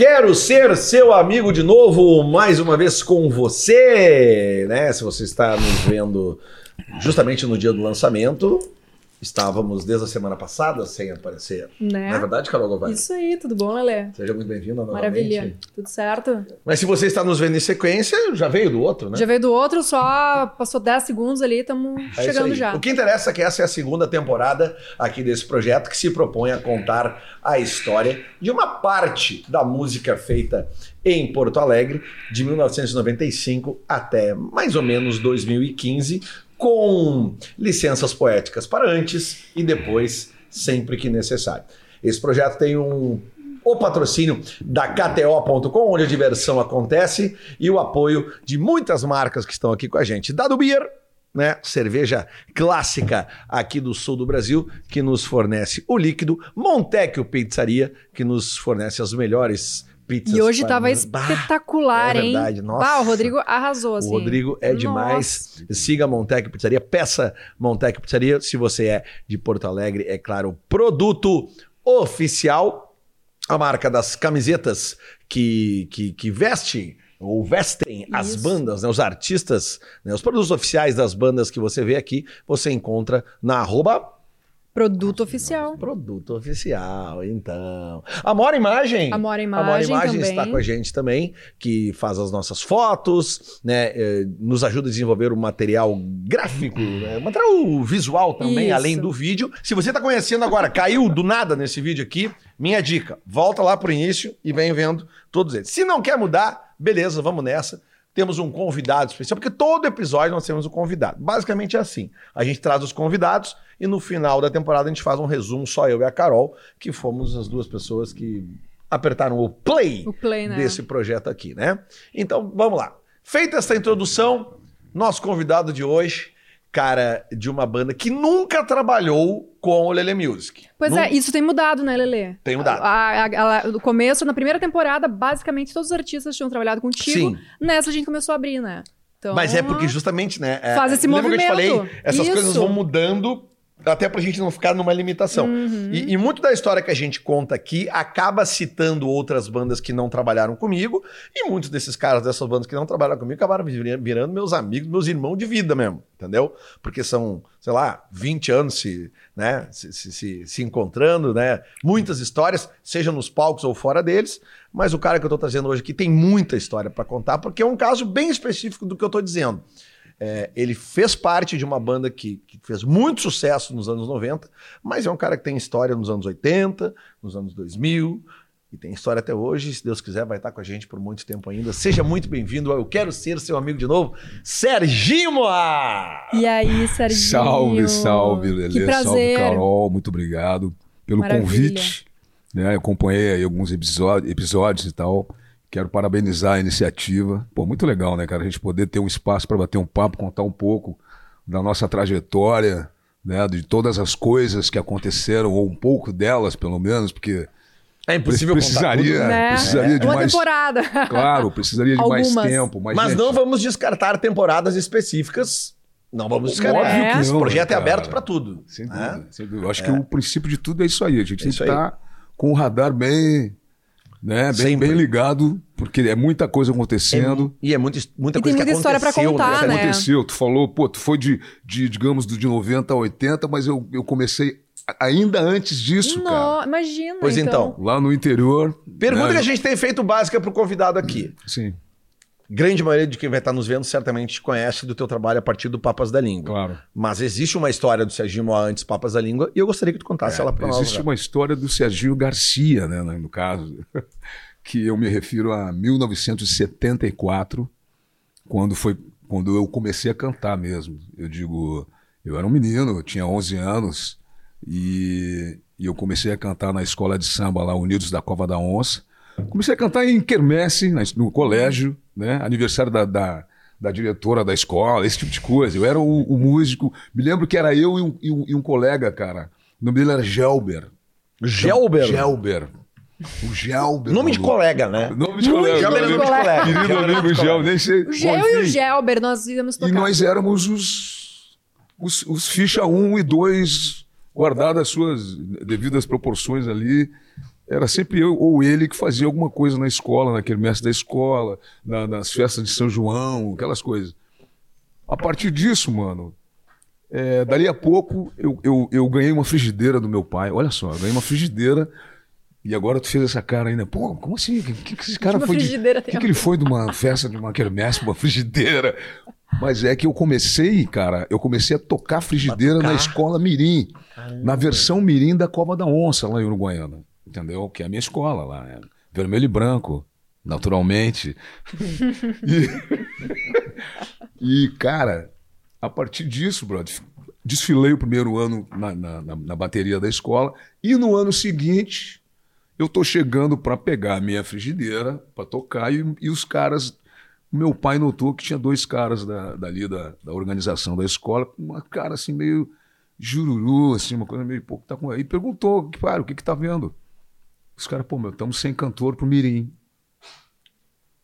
Quero ser seu amigo de novo, mais uma vez com você, né? Se você está nos vendo justamente no dia do lançamento, Estávamos desde a semana passada sem aparecer. Né? Não é verdade, Carol Govari? Isso aí, tudo bom, Lelê? Seja muito bem-vinda novamente. Maravilha. Tudo certo? Mas se você está nos vendo em sequência, já veio do outro, né? Já veio do outro, só passou 10 segundos ali, estamos É chegando já. O que interessa é que essa é a segunda temporada aqui desse projeto que se propõe a contar a história de uma parte da música feita em Porto Alegre de 1995 até mais ou menos 2015, com licenças poéticas para antes e depois, sempre que necessário. Esse projeto tem um o patrocínio da KTO.com, onde a diversão acontece, e o apoio de muitas marcas que estão aqui com a gente. Dado Beer, né? Cerveja clássica aqui do sul do Brasil, que nos fornece o líquido. Montecchio Pizzaria, que nos fornece as melhores pizzas. E hoje para- tava Bah, espetacular, é hein? verdade, nossa. Ah, o Rodrigo arrasou, assim. O Rodrigo é demais. Siga a Montec Pizzaria, peça Montec Pizzaria. Se você é de Porto Alegre, é claro, produto oficial. A marca das camisetas que, que, que veste ou vestem as Isso. bandas, né, os artistas, né, os produtos oficiais das bandas que você vê aqui, você encontra na arroba Produto oficial. Produto oficial, então. Amora Imagem. Amora Amora Imagem Imagem também. está com a gente também, que faz as nossas fotos, né? eh, nos ajuda a desenvolver o material gráfico, né, material visual também, Isso. além do vídeo. Se você está conhecendo agora, caiu do nada nesse vídeo aqui, minha dica, volta lá pro início e vem vendo todos eles. Se não quer mudar, beleza, vamos nessa. Temos um convidado especial, porque todo episódio nós temos um convidado. Basicamente é assim: a gente traz os convidados e no final da temporada a gente faz um resumo, só eu e a Carol, que fomos as duas pessoas que apertaram o play, O play, né? desse projeto aqui, né? Então vamos lá. Feita essa introdução, nosso convidado de hoje, cara de uma banda que nunca trabalhou com o Lele Music. Pois é, isso tem mudado, né, Lelê? Tem mudado. A- a- a- no começo, na primeira temporada, basicamente todos os artistas tinham trabalhado contigo. Sim. Nessa a gente começou a abrir, né? Então, Mas é porque justamente, né? é- Faz esse lembra que eu te movimento. falei? Essas Isso. coisas vão mudando até pra gente não ficar numa limitação. Uhum. E, e muito da história que a gente conta aqui acaba citando outras bandas que não trabalharam comigo. E muitos desses caras dessas bandas que não trabalharam comigo acabaram vir- virando meus amigos, meus irmãos de vida mesmo, entendeu? Porque são, sei lá, 20 anos se, né, se, se, se- se encontrando, né? Muitas histórias, seja nos palcos ou fora deles. Mas o cara que eu tô trazendo hoje aqui tem muita história para contar, porque é um caso bem específico do que eu tô dizendo. É, ele fez parte de uma banda que, que fez muito sucesso nos anos 90, mas é um cara que tem história nos anos 80, nos anos 2000, e tem história até hoje. Se Deus quiser, vai estar com a gente por muito tempo ainda. Seja muito bem-vindo. ao Eu quero ser seu amigo de novo, Serginho Moá! E aí, Serginho? Salve, salve, Que Lelê. prazer. Salve, Carol. Muito obrigado pelo Maravilha. convite. Né? Eu acompanhei aí alguns episódios, episódios e tal. Quero parabenizar a iniciativa. Pô, muito legal, né, cara? A gente poder ter um espaço para bater um papo, contar um pouco da nossa trajetória, né? De todas as coisas que aconteceram, ou um pouco delas, pelo menos, porque É impossível precisaria, contar tudo, né? Né? precisaria de Uma mais. temporada. Claro, precisaria de mais Algumas. tempo. Mas, Mas gente, não vamos descartar temporadas específicas. Não vamos descartar. Óbvio que Esse projeto é cara. aberto para tudo. Sem né? dúvida, sem dúvida. Eu acho que o princípio de tudo é isso aí. A gente É tem que estar com o radar bem, né, bem, Sempre. bem ligado, porque é muita coisa acontecendo. E é muita, muita E tem coisa que muita história pra aconteceu, contar, né? aconteceu, tu falou, pô, tu foi de, de, digamos, do de 90 a 80, mas eu, eu comecei ainda antes disso, cara. Não, imagina. Pois então. Lá no interior. Pergunta né? que a gente tem feito básica pro convidado aqui. Sim, Grande maioria de quem vai estar nos vendo certamente te conhece do teu trabalho a partir do Papas da Língua. claro. Mas existe uma história do Serginho Moá antes Papas da Língua e eu gostaria que tu contasse ela para nós. É, Existe né? uma história do Serginho Garcia, né, no caso, que eu me refiro a 1974, quando foi quando eu comecei a cantar mesmo. Eu digo, eu era um menino, eu tinha 11 anos e, e eu comecei a cantar na escola de samba lá Unidos da Cova da Onça. Comecei a cantar em quermesse, no colégio, né, aniversário da, da da diretora da escola, esse tipo de coisa. Eu era o, o músico. Me lembro que era eu e um, e um- e um colega, cara. O nome dele era Gelber. Gelber. Gelber. O Gelber. Nome de colega, né? Nome de colega. Gelber é nome de colega. Querido Gelber amigo de Gel, colega. nem sei. O Gel Bom, e o. Gelber, nós íamos tocar. E nós éramos os, os, os ficha 1 e 2, guardadas as suas devidas proporções ali. Era sempre eu ou ele que fazia alguma coisa na escola, naquele mestre da escola, na- nas festas de São João, aquelas coisas. A partir disso, mano, é, dali a pouco eu, eu, eu ganhei uma frigideira do meu pai. Olha só, eu ganhei uma frigideira. E agora tu fez essa cara ainda. Pô, como assim? O que, que, que esse cara Uma foi de. frigideira O que, que ele foi de uma festa de uma quermesse, uma frigideira? Mas é que eu comecei, cara, eu comecei a tocar frigideira na escola Mirim, na versão Mirim da Cova da Onça, lá em Uruguaiana. Entendeu? Que é a minha escola lá. é vermelho e branco, naturalmente. E, e, cara, a partir disso, brother, desfilei o primeiro ano na, na, na- bateria da escola. E no ano seguinte, eu tô chegando para pegar a minha frigideira para tocar e, e os caras. Meu pai notou que tinha dois caras da, dali da, da organização da escola, com uma cara assim meio jururu, assim, uma coisa meio pouco tá com aí perguntou, cara, o que que tá vendo? Os caras, pô, meu, estamos sem cantor pro Mirim.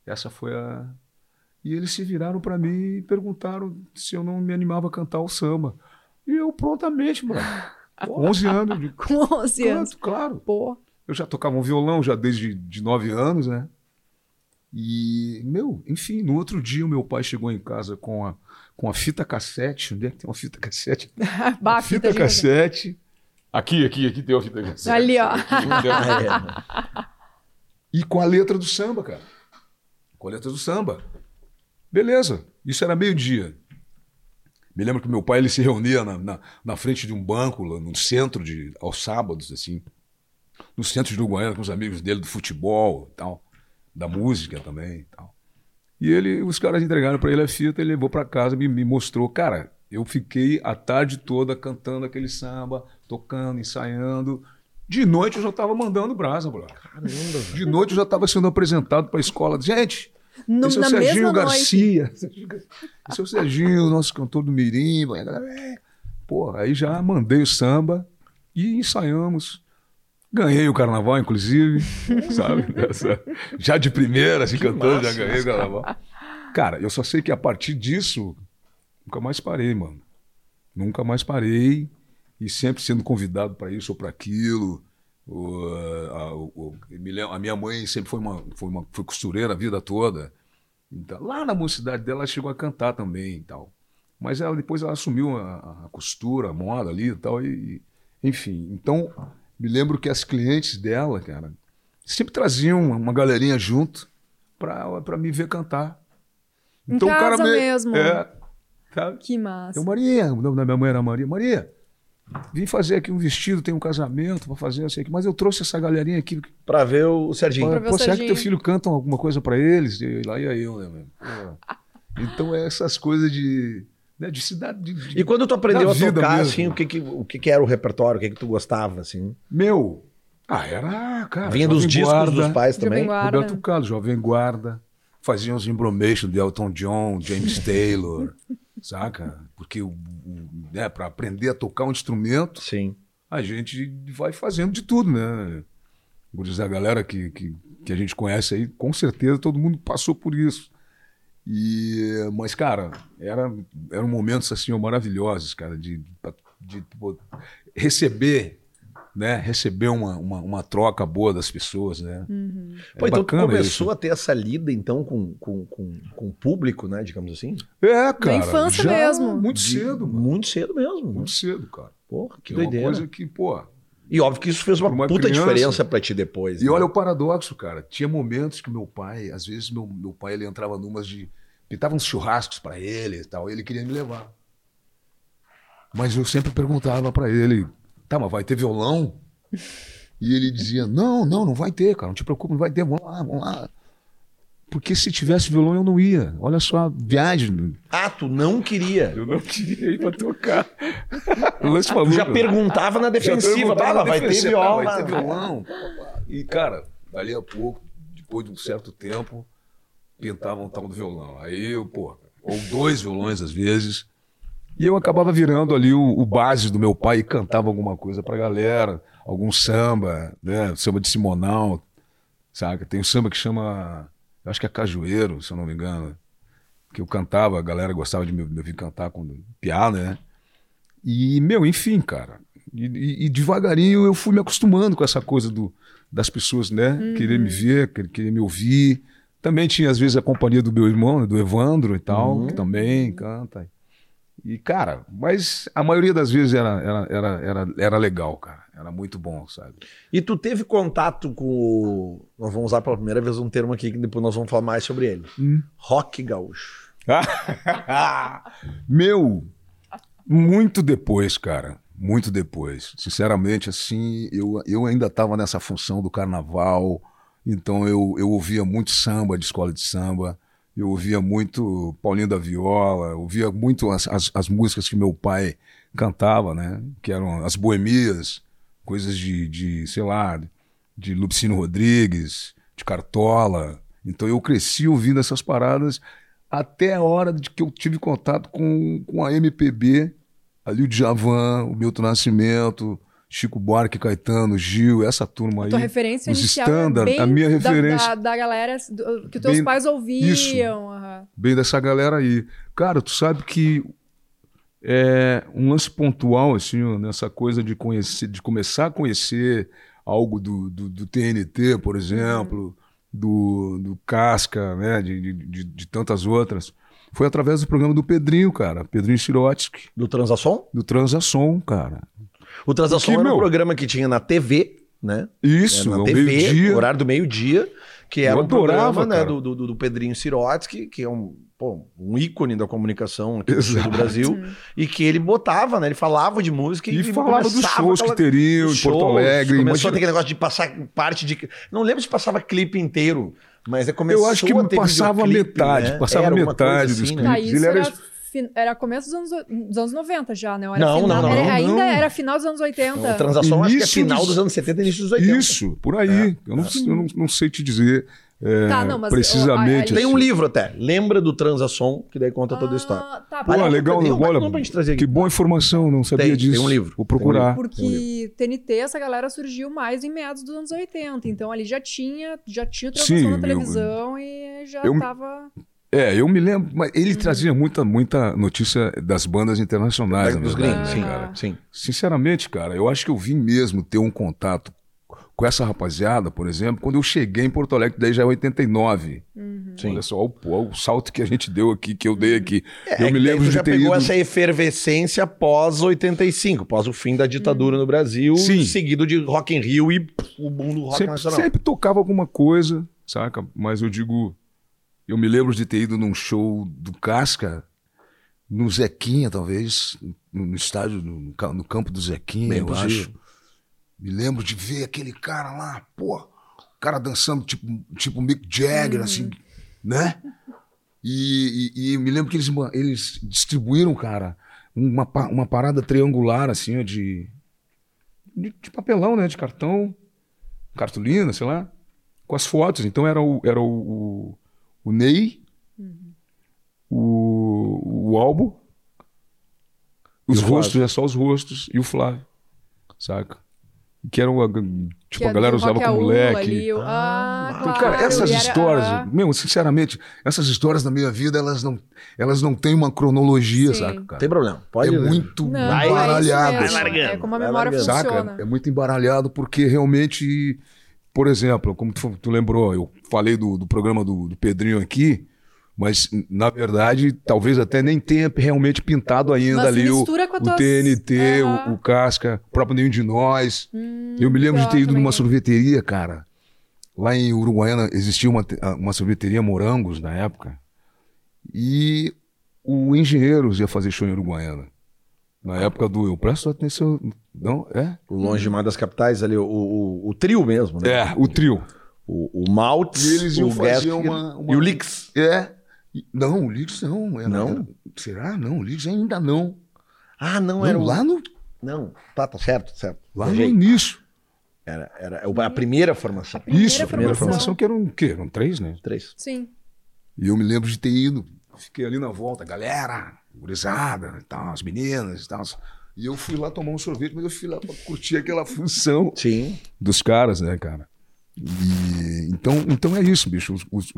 Essa foi a e eles se viraram para mim e perguntaram se eu não me animava a cantar o samba. E eu prontamente, mano. 11 anos, digo, Com 11 anos. canto, claro. Pô. Eu já tocava um violão já desde de 9 anos, né? E, meu, enfim, no outro dia o meu pai chegou em casa com a, com a fita cassete. Onde é que tem uma fita cassete? Bah, fita gigante. cassete. Aqui, aqui, aqui tem fita cassete. Ali, ó. Aqui. E com a letra do samba, cara. Com a letra do samba. Beleza. Isso era meio-dia. Me lembro que meu pai ele se reunia na, na, na frente de um banco, lá no centro, de, aos sábados, assim. No centro de Uruguaiana, com os amigos dele do futebol e tal. Da música também e tal. E ele, os caras entregaram para ele a fita, ele levou para casa e me, me mostrou. Cara, eu fiquei a tarde toda cantando aquele samba, tocando, ensaiando. De noite eu já estava mandando brasa, brother. Caramba, velho. De noite eu já estava sendo apresentado para a escola. Gente, No- esse é o Serginho mesma noite. Garcia. Esse é o Serginho, nosso cantor do Mirim. É. Pô, aí já mandei o samba e ensaiamos. Ganhei o carnaval, inclusive, sabe? Essa- já de primeira, assim, cantando, já ganhei o carnaval. Cara, eu só sei que a partir disso, nunca mais parei, mano. Nunca mais parei e sempre sendo convidado para isso ou para aquilo. O, a, o- me minha mãe sempre foi uma, foi uma foi costureira a vida toda. Então, lá na mocidade dela, ela chegou a cantar também e tal. Mas ela depois ela assumiu a, a costura, a moda ali e tal. E, enfim, então me lembro que as clientes dela, cara, sempre traziam uma galerinha junto pra, pra me ver cantar. Em casa mesmo. É, sabe? Que massa. Então, Maria, o nome da minha mãe era Maria. Maria, vim fazer aqui um vestido, tem um casamento pra fazer, não sei o que, mas eu trouxe essa galerinha aqui. Pra ver o Serginho. Pra ver o Pô, será que teu filho canta alguma coisa pra eles? E lá ia eu, né, meu? Pô. Então, é essas coisas de, né, de cidade. de- de- E quando tu aprendeu a tocar, mesmo. assim, o que que, o que que era o repertório? O que que tu gostava, assim? Meu, ah, era, cara. Vinha dos discos Guarda, dos pais também? Roberto Carlos, Jovem Guarda. Fazia uns embromation de Elton John, James Taylor, saca? Porque o, o- né, para aprender a tocar um instrumento, Sim. a gente vai fazendo de tudo, né? Vou dizer, a galera que, que, que a gente conhece aí, com certeza todo mundo passou por isso. E, mas, cara, era, eram momentos assim maravilhosos, cara, de, de, pô, receber, né? Receber uma, uma, uma troca boa das pessoas, né? É Pô, então começou isso. a ter essa lida, então, com, com, com, com o público, né? Digamos assim? É, cara. infância já mesmo. Muito De- cedo, mano. Muito cedo mesmo. Muito cedo, cara. Porra, que é uma doideira. coisa que, pô, E óbvio que isso fez uma, uma puta criança. diferença pra ti depois. E né? olha o paradoxo, cara. Tinha momentos que meu pai, às vezes meu, meu pai ele entrava numas de. Pitava uns churrascos pra ele e tal, e ele queria me levar. Mas eu sempre perguntava pra ele: tá, mas vai ter violão? E ele dizia: não, não, não vai ter, cara, não te preocupe, não vai ter, vamos lá, vamos lá. Porque se tivesse violão eu não ia. Olha só a viagem. Ah, tu não queria. Eu não queria ir pra tocar. Lance maluco. já perguntava na Já defensiva. perguntava vai ter viola. Vai ter violão. E, cara, dali a pouco, depois de um certo tempo, pintavam um tal do violão. Aí eu, pô, ou dois violões às vezes. E eu acabava virando ali o, o base do meu pai e cantava alguma coisa pra galera, algum samba, né? Samba de Simonal, saca? Tem um samba que chama, acho que é Cajueiro, se eu não me engano. Que eu cantava, a galera gostava de me, me ouvir cantar com piano, né? E, meu, enfim, cara. E, e- e devagarinho eu fui me acostumando com essa coisa do, das pessoas, né? Querer me ver, querer, querer me ouvir. Também tinha, às vezes, a companhia do meu irmão, né, do Evandro e tal, que também canta. E, cara, mas a maioria das vezes era, era, era, era, era legal, cara. Era muito bom, sabe? E tu teve contato com. Nós vamos usar pela primeira vez um termo aqui que depois nós vamos falar mais sobre ele. Hum. Rock gaúcho. Meu, muito depois, cara. Muito depois. Sinceramente, assim, eu, eu ainda estava nessa função do carnaval, então eu, eu ouvia muito samba de escola de samba, eu ouvia muito Paulinho da Viola, ouvia muito as, as, as músicas que meu pai cantava, né? Que eram as boemias, coisas de, de sei lá, de Lupicino Rodrigues, de Cartola. Então eu cresci ouvindo essas paradas até a hora de que eu tive contato com, com a MPB, ali o Djavan, o Milton Nascimento, Chico Buarque, Caetano, Gil, essa turma aí. Tua referência os inicial é standard, bem a minha da- referência Da, da galera do- que teus Bem- pais ouviam. isso. aham. bem dessa galera aí. Cara, tu sabe que é um lance pontual, assim, nessa coisa de conhecer, de começar a conhecer algo do, do, do TNT, por exemplo, do, do Casca, né, de, de, de, de tantas outras, foi através do programa do Pedrinho, cara, Pedrinho Sirotsky, Do Transação? do Transação, cara. O Transação era um meu- programa que tinha na TV, né? Isso, é na o TV, meio-dia. horário do meio-dia, que era Eu um adorava, programa né, do, do, do Pedrinho Sirotsky, que é um, pô, um ícone da comunicação aqui do. Brasil, e que ele botava, né? Ele falava de música e, E falava dos shows que aquela- teriam os em Porto Alegre. Começou Imagina- a ter aquele negócio de passar parte de. Não lembro se passava clipe inteiro, mas é começou Eu acho que passava metade, né? passava Era metade coisa dos assim, clipes. Tá, isso Ele era era, era começo dos anos, dos anos 90 já, né? Era Não, final- não, não, era- não, Ainda não. era final dos anos 80. O Transação acho que é Início final dos- dos anos 70 início dos 80. Isso, por aí. Eu, não, eu não, não sei te dizer é, Tá, não, mas, precisamente. ó, Tem um assim. livro até. Lembra do Transação, que daí conta toda a história. Ah, tá, Pô, Aliás, legal, tem um olha, aqui. que boa informação, não sabia Tem, disso. tem um livro, Vou tem um procurar. Porque TNT, essa galera surgiu mais em meados dos anos 80. Então ali já tinha, já tinha Sim, transmissão eu- na televisão e já eu- tava. É, eu me lembro, mas ele Uhum. trazia muita, muita notícia das bandas internacionais, na dos gringos, né, sim, cara? sim. Sinceramente, cara, eu acho que eu vim mesmo ter um contato com essa rapaziada, por exemplo, quando eu cheguei em Porto Alegre, daí já é 89. sim. Olha só o, o salto que a gente deu aqui, que eu dei aqui. É, eu é me lembro de já ter pegou ido... essa efervescência pós 85, pós o fim da ditadura no Brasil, Sim. seguido de Rock in Rio e pff, o boom do rock sempre, nacional. sempre tocava alguma coisa, saca? Mas eu digo, eu me lembro de ter ido num show do Casca, no Zequinha, talvez, no, no estádio, no, no campo do Zequinha, Bem eu possível. acho. Me lembro de ver aquele cara lá, pô, o cara dançando tipo, tipo Mick Jagger, assim, né? E, e- e me lembro que eles, eles distribuíram, cara, uma, uma parada triangular, assim, ó, de, de, de papelão, né? De cartão, cartolina, sei lá, com as fotos. Então era o, era o, o, o Ney, o, o Albo, os E Flávio. rostos, é só os rostos, e o Flávio, saca? Que eram, a- tipo, que a é galera usava como moleque. ali, o- ah, Então, claro, cara, essas era- histórias, ah, meu, sinceramente, essas histórias na minha vida, elas não, elas não têm uma cronologia, Sim. saca, cara? Tem problema, pode é muito Não, é embaralhado. largando, É como a memória funciona. Saca? É muito embaralhado porque realmente, por exemplo, como tu, tu lembrou, eu falei do, do programa do, do Pedrinho aqui, mas na verdade talvez até nem tenha realmente pintado ainda Mas ali o, o tuas- TNT, o- o, Casca, o próprio Nenhum de Nós. Hum, eu me lembro de ter ido também. numa sorveteria, cara. Lá em Uruguaiana existia uma, uma sorveteria Morangos na época. E o Engenheiros ia fazer show em Uruguaiana. Na época do Eu Presto Atenção. Não, é? O Longe demais das capitais ali, o, o, o trio mesmo, né? É, o trio. O, o Maltz, E eles iam o fazer uma- uma- e o Lix. É. Não, o Leeds não. Era- Não? era- será? Não, o Leeds ainda não. Ah, não, Não, era lá no, Não, tá, tá certo, certo. lá no início. Era, era a primeira formação. Primeira Isso, a primeira formação. formação que eram o quê? Eram três, né? Três. Sim. E eu me lembro de ter ido. Fiquei ali na volta, galera, gurizada, e tal, as meninas e tal. E eu fui lá tomar um sorvete, mas eu fui lá pra curtir aquela função Sim. dos caras, né, cara? E, então, então é isso, bicho. Os- os-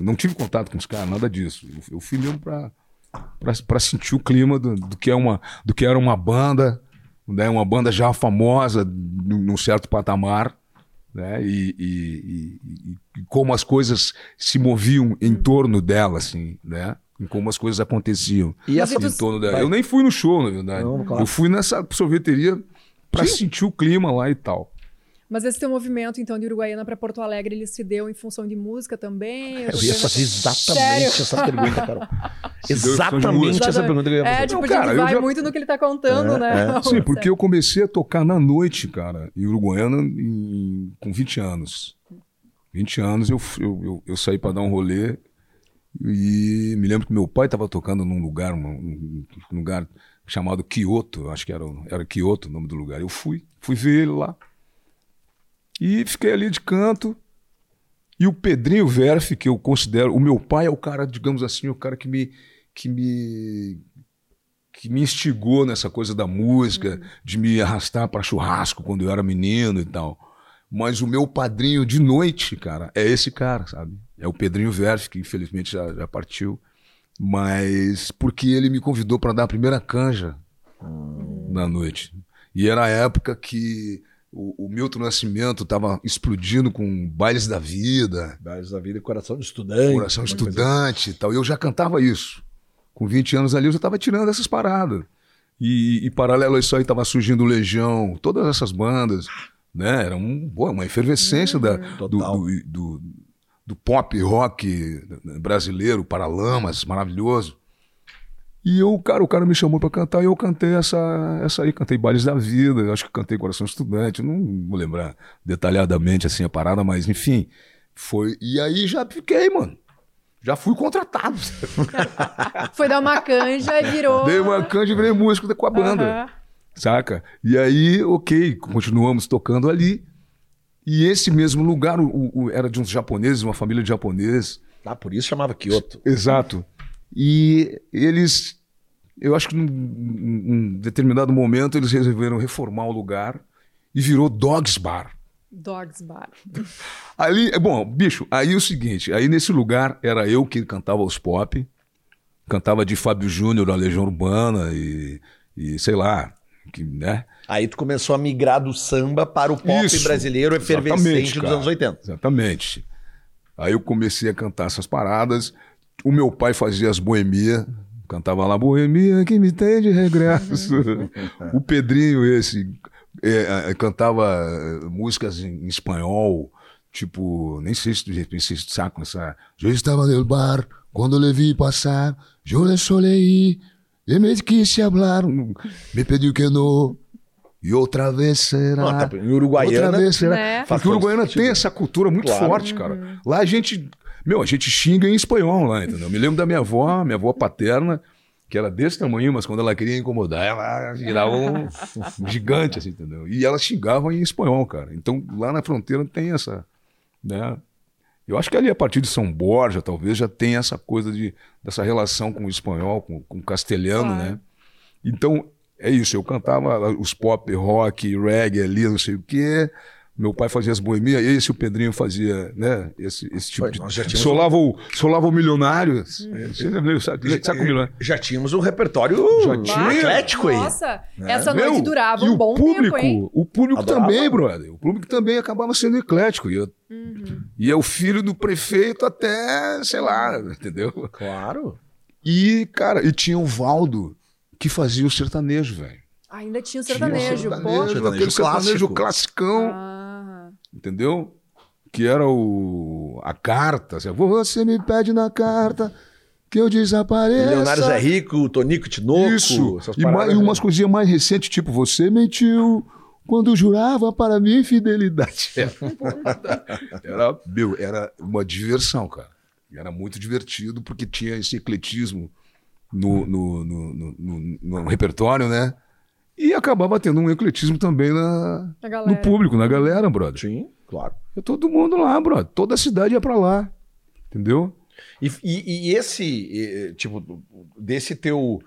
não tive contato com os caras, nada disso. Eu, eu fui mesmo pra, para sentir o clima do, do, que é uma, do que era uma banda, né? uma banda já famosa num certo patamar. Né? E, e, e como as coisas se moviam em torno dela, assim, né? Em como as coisas aconteciam E essa- em torno dela. Eu nem fui no show, na verdade. Não, claro. Eu fui nessa sorveteria para sentir o clima lá e tal. Mas esse teu movimento, então, de Uruguaiana para Porto Alegre, ele se deu em função de música também? Eu ia fazer exatamente Sério? essa pergunta, Carol. Exatamente essa pergunta que eu ia fazer. É, tipo, Não, a cara, gente eu vai já- muito no que ele tá contando, É, né? é. Sim, porque eu comecei a tocar na noite, cara, em Uruguaiana em- com 20 anos. 20 anos eu, eu, eu, eu saí para dar um rolê e me lembro que meu pai estava tocando num lugar, um um lugar chamado Kyoto, acho que era, era Kyoto o nome do lugar. Eu fui, fui ver ele lá. E fiquei ali de canto. E o Pedrinho Verf, que eu considero, o meu pai é o cara, digamos assim, o cara que me que me que me instigou nessa coisa da música, de me arrastar para churrasco quando eu era menino e tal. Mas o meu padrinho de noite, cara, é esse cara, sabe? É o Pedrinho Verf, que infelizmente já, já partiu. Mas porque ele me convidou para dar a primeira canja na noite. E era a época que o, o Milton Nascimento estava explodindo com bailes da vida, Bailes da vida e coração de estudante. Coração Estudante e tal. E eu já cantava isso. Com 20 anos ali eu já estava tirando essas paradas. E, e paralelo a isso aí estava surgindo o Legião, todas essas bandas, né? Era um, boa, uma efervescência da, do, do, do, do pop rock brasileiro, Paralamas, maravilhoso. E eu, cara, o cara me chamou para cantar e eu cantei essa, essa aí, cantei Bailes da Vida, acho que cantei Coração Estudante, não vou lembrar detalhadamente assim a parada, mas enfim, foi. E aí já fiquei, mano. Já fui contratado. Foi dar uma canja e virou. Dei uma canja e virei músico com a banda. Aham. Saca? E aí, ok, continuamos tocando ali. E esse mesmo lugar o- o- era de uns japoneses, uma família de japoneses. Ah, por isso chamava Kyoto. Exato. E eles, eu acho que num, num determinado momento eles resolveram reformar o lugar e virou Dogs Bar. Dogs Bar. Ali, é bom, bicho, aí é o seguinte, aí nesse lugar era eu que cantava os pop, cantava de Fábio Júnior, a Legião Urbana e, e sei lá, que, né? Aí tu começou a migrar do samba para o pop Isso. brasileiro efervescente dos anos 80. Exatamente. Aí eu comecei a cantar essas paradas. O meu pai fazia as boemias, cantava lá, boemia que me tem de regresso. o Pedrinho, esse, é, é, cantava é, músicas em, em espanhol, tipo, nem sei se de repente vocês sacam essa. Eu estava no bar, quando le vi passar, eu le solei, e me quis hablar, me pediu que não. E outra vez será. Não, tá, em Uruguaiana, Outra vez será. Né? Porque o Uruguaiana tem essa cultura muito Claro. forte, cara. Lá a gente. Meu, a gente xinga em espanhol lá, entendeu? Me lembro da minha avó, minha avó paterna, que era desse tamanho, mas quando ela queria incomodar, ela virava um, um gigante, assim, entendeu? E ela xingava em espanhol, cara. Então lá na fronteira tem essa. Né? Eu acho que ali a partir de São Borja, talvez, já tem essa coisa de, dessa relação com o espanhol, com, com o castelhano, né? Então, é isso. Eu cantava os pop, rock, reggae ali, não sei o quê. Meu pai fazia as boemias, esse o Pedrinho fazia, né? Esse, esse tipo Foi, de. já tínhamos Solava o, solava o milionário. Você lembra, sabe, sabe o milionário? Já tínhamos um repertório Já tinha. eclético aí. Nossa, essa Meu, noite durava e um o bom público, tempo, hein? O público Adorava. também, brother. O público também acabava sendo eclético. E, eu- Uhum. e é o filho do prefeito até, sei lá, entendeu? Claro. E, cara, e tinha o Valdo, que fazia o sertanejo, velho. Ainda tinha o Tinha o sertanejo, pô. sertanejo. aquele sertanejo clássico. classicão, Ah, entendeu? Que era o a carta. assim, Você me pede na carta que eu desapareça. Leonardo Zé Rico, Tonico Tinoco. Isso. E, mais, e umas coisinhas mais recentes, tipo, você mentiu quando jurava para mim fidelidade. Era, meu, era uma diversão, cara. E Era muito divertido porque tinha esse ecletismo no, no, no, no- no- no repertório, né? E acabava tendo um ecletismo também na, no público, na galera, brother. Sim, claro. E todo mundo lá, brother. Toda a cidade ia pra lá. Entendeu? E, e- e esse, tipo, desse teu,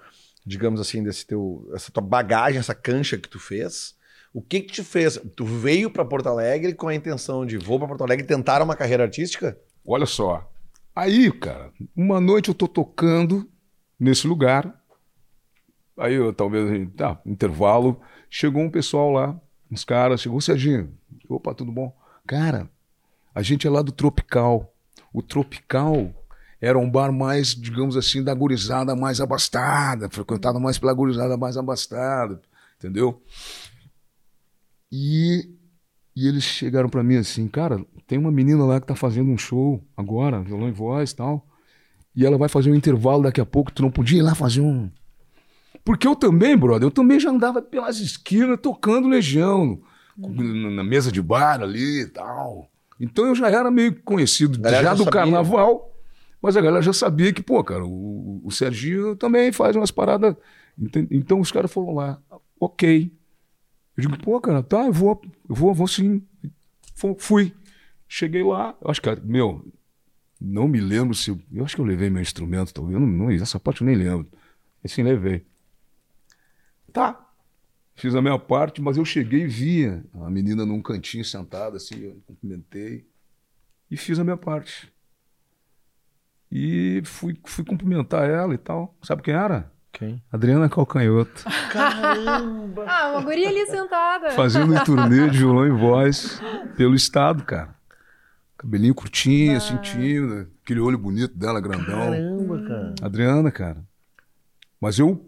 digamos assim, desse teu, essa tua bagagem, essa cancha que tu fez, o que que te fez? Tu veio pra Porto Alegre com a intenção de vou pra Porto Alegre tentar uma carreira artística? Olha só. Aí, cara, uma noite eu tô tocando nesse lugar. Aí eu talvez, tá, intervalo, chegou um pessoal lá, uns caras, chegou o Serginho. Opa, tudo bom? Cara, a gente é lá do Tropical. O Tropical era um bar mais, digamos assim, da gurizada mais abastada, frequentado mais pela gurizada mais abastada, entendeu? E, e eles chegaram para mim assim, cara, tem uma menina lá que tá fazendo um show agora, violão e voz e tal, e ela vai fazer um intervalo daqui a pouco, tu não podia ir lá fazer um... Porque eu também, brother, eu também já andava pelas esquinas tocando Legião, na mesa de bar ali e tal. Então eu já era meio conhecido já, já do sabia. carnaval, mas a galera já sabia que, pô, cara, o, o Serginho também faz umas paradas. Então os caras foram lá, ok. Eu digo, pô, cara, tá, eu vou, eu vou, vou sim. Fui. Cheguei lá, eu acho que, meu, não me lembro se. Eu, eu acho que eu levei meu instrumento, talvez. Eu não, não, essa parte eu nem lembro. Assim, levei. Tá. Fiz a minha parte, mas eu cheguei e via a menina num cantinho sentada, assim, eu cumprimentei. E fiz a minha parte. E fui, fui cumprimentar ela e tal. Sabe quem era? Quem? Adriana Calcanhoto. Caramba! ah, uma guria ali sentada. Fazendo um turnê de violão e voz pelo estado, cara. Cabelinho curtinho, ah. assim, tímido. Aquele olho bonito dela, grandão. Caramba, cara. Adriana, cara. Mas eu.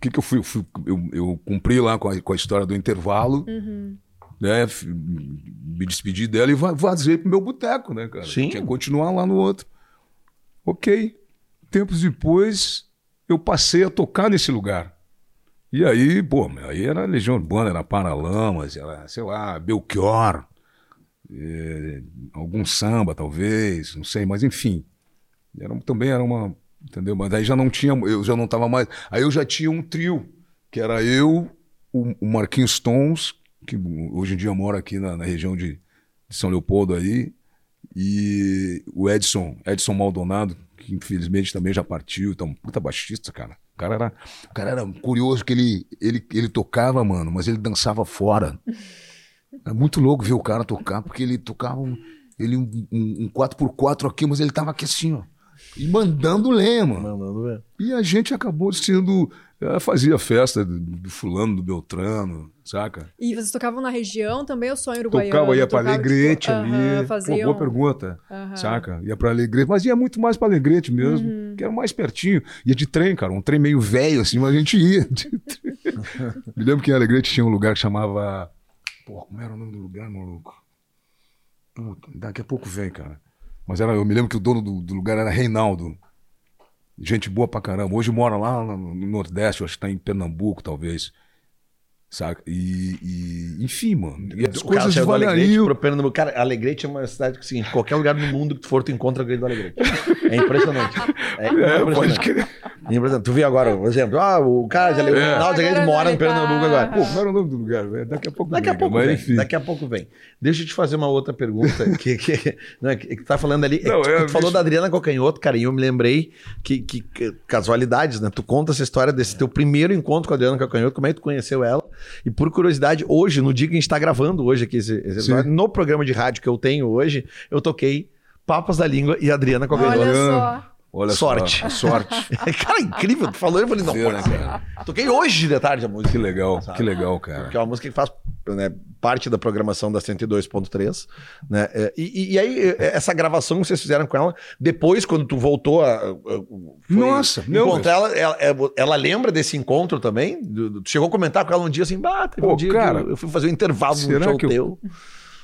O que, que eu fui? Eu, fui, eu, eu cumpri lá com a, com a história do intervalo. Uhum. Né, me despedi dela e vazei pro meu boteco, né, cara? Sim. Tinha que continuar lá no outro. Ok. Tempos depois, eu passei a tocar nesse lugar. E aí, pô, aí era Legião Urbana, era Paralamas, era, sei lá, Belchior, é, algum samba, talvez, não sei, mas enfim. Era, também era uma. Entendeu? Mas aí já não tinha, eu já não tava mais. Aí eu já tinha um trio, que era eu, o, o Marquinhos Stones, que hoje em dia mora aqui na, na região de, de São Leopoldo aí, e o Edson, Edson Maldonado, que infelizmente também já partiu, então, puta baixista, cara. O cara era, o cara era curioso que ele, ele, ele tocava, mano, mas ele dançava fora. É muito louco ver o cara tocar, porque ele tocava um, ele um, um, um 4x4 aqui, mas ele tava aqui assim, ó. E mandando lenha, mano. Mandando lenha. E a gente acabou sendo ela fazia festa do, fulano, do Beltrano, saca? E vocês tocavam na região também, o sonho uruguaiano? Tocava, ia pra Alegrete tipo, ali. Uh -huh, faziam... Pô, boa pergunta, uh -huh. saca? Ia pra Alegrete, mas ia muito mais pra Alegrete mesmo, uh uhum. -huh. que era mais pertinho. Ia de trem, cara, um trem meio velho assim, mas a gente ia. Me lembro que em Alegrete tinha um lugar que chamava... Pô, como era o nome do lugar, maluco? Puta, daqui a pouco vem, cara. Mas era, eu me lembro que o dono do, do lugar era Reinaldo. Gente boa pra caramba. Hoje mora lá no Nordeste, acho que tá em Pernambuco, talvez. Saca? E, e, enfim, mano. E as coisas cara, devagarinho. Pro Pernambuco. Cara, Alegrete é uma cidade que, assim, qualquer lugar do mundo que tu for, tu encontra alguém do Alegrete. É impressionante. É, é impressionante. Pode crer. Impressionante. Tu viu agora, por exemplo, ah, o cara de Alegrete, é. Alegrete mora no Pernambuco agora. Pô, como era o nome do lugar? Daqui a pouco Daqui vem, a pouco vem. Enfim. Daqui a pouco vem. Deixa eu te fazer uma outra pergunta que, que, não, que, que tá falando ali. Não, é, tu falou da Adriana Cocanhoto, cara, e eu me lembrei que, que, que, casualidades, né? Tu conta essa história desse teu primeiro encontro com a Adriana Cocanhoto, como é que tu conheceu ela? E por curiosidade, hoje, no dia que a gente está gravando hoje aqui esse, esse no programa de rádio que eu tenho hoje, eu toquei Papas da Língua e Adriana Cogador. Olha só. Olha sorte. Só, sorte. cara, incrível. Tu falou, eu falei, não, Vê, né, cara? Toquei hoje de tarde a música. Que legal, sabe? que legal, cara. Que é uma música que faz né, parte da programação da 102.3. Né? É, e, e, aí, é, essa gravação que vocês fizeram com ela, depois, quando tu voltou a. a Nossa, encontrar ela, ela, é, ela, lembra desse encontro também? Tu chegou a comentar com ela um dia assim, bah, teve Pô, um dia cara, eu fui fazer um intervalo no show teu. Eu,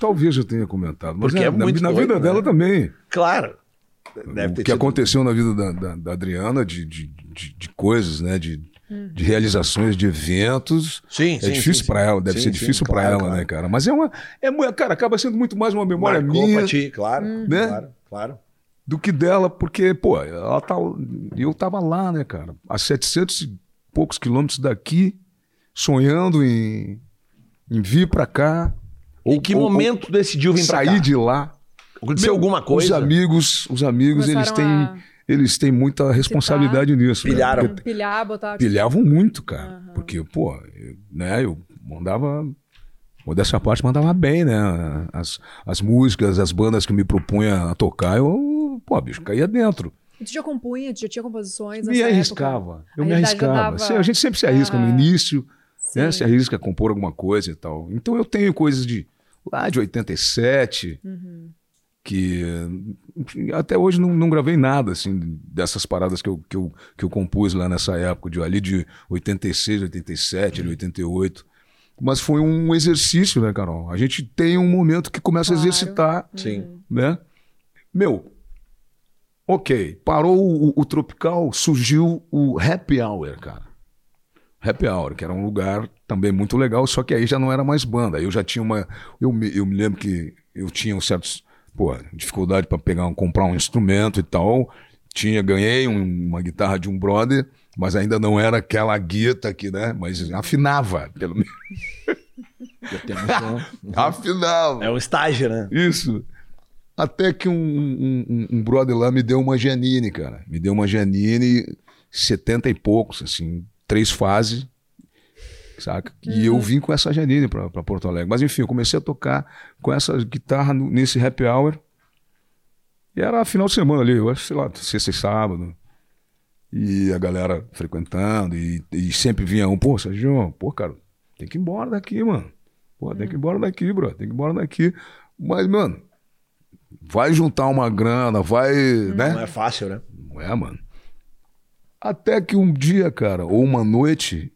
talvez eu tenha comentado, mas Porque é, é na, na vida né? dela também. Claro. Deve o que tido... aconteceu na vida da, da, da Adriana de, de, de, de, coisas, né? De, de realizações de eventos. Sim, é sim, difícil para ela, deve sim, ser difícil para ela, claro. né, cara? Mas é uma. É, cara, acaba sendo muito mais uma memória Marcou minha. Pra ti, claro, né? claro, claro. Do que dela, porque, pô, ela tá. Eu tava lá, né, cara? A 700 e poucos quilômetros daqui, sonhando em, em vir para cá. Em que ou, momento ou, decidiu vir para cá? Sair de lá. Aconteceu Meu, alguma coisa? Os amigos, os amigos, eles têm. A eles têm muita responsabilidade Citar, nisso. Né? Pilharam. Né? Pilhar, botar... Pilhavam muito, cara. Uhum. Porque, pô, eu, né, eu mandava. Modéstia parte mandava bem, né? As, as músicas, as bandas que me propunha a tocar, eu, pô, bicho, caía dentro. E tu já compunha, tu já tinha composições Me arriscava. época? Eu A me arriscava. dava- A gente sempre se arrisca no Aham. início, né? Se arrisca a compor alguma coisa e tal. Então eu tenho coisas de lá de 87, Uhum. Que até hoje não, não gravei nada assim dessas paradas que eu, que, eu, que eu compus lá nessa época, de, ali de 86, 87, de 88. Mas foi um exercício, né, Carol? A gente tem um momento que começa Claro. a exercitar, Sim. né? Meu, ok, parou o, o Tropical, surgiu o Happy Hour, cara. Happy Hour, que era um lugar também muito legal, só que aí já não era mais banda. Aí eu já tinha uma. Eu me, eu me lembro que eu tinha um certos. Pô, dificuldade para pegar, comprar um instrumento e tal. Tinha, ganhei um- uma guitarra de um brother, mas ainda não era aquela guita que, né? Mas afinava, pelo menos. Afinava. É o estágio, né? Isso. Até que um, um, um- um brother lá me deu uma Janine, cara. Me deu uma Janine, 70 e poucos, assim, três fases, saca? E eu vim com essa Janine pra, pra Porto Alegre. Mas enfim, eu comecei a tocar com essa guitarra no- nesse happy hour. E era final de semana ali, eu acho, sei lá, sexta e sábado. E a galera frequentando, e, e sempre vinha um, pô, Sérgio, pô, cara, tem que ir embora daqui, mano. Pô, tem que ir embora daqui, bro, tem que ir embora daqui. Mas, mano, vai juntar uma grana, vai, né? Não é fácil, né? Não é, mano. Até que um dia, cara, ou uma noite,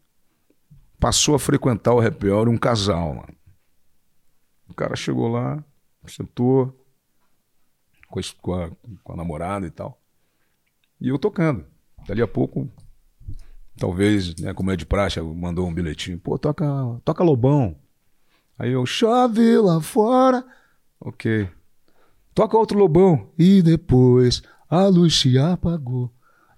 passou a frequentar o happy um casal. O cara chegou lá, sentou com a, com a, com a namorada e tal. E eu tocando. Dali a pouco, talvez, né, como é de praxe, mandou um bilhetinho. Pô, toca, toca Lobão. Aí eu, chove lá fora. Ok. Toca outro Lobão. E depois a luz se apagou.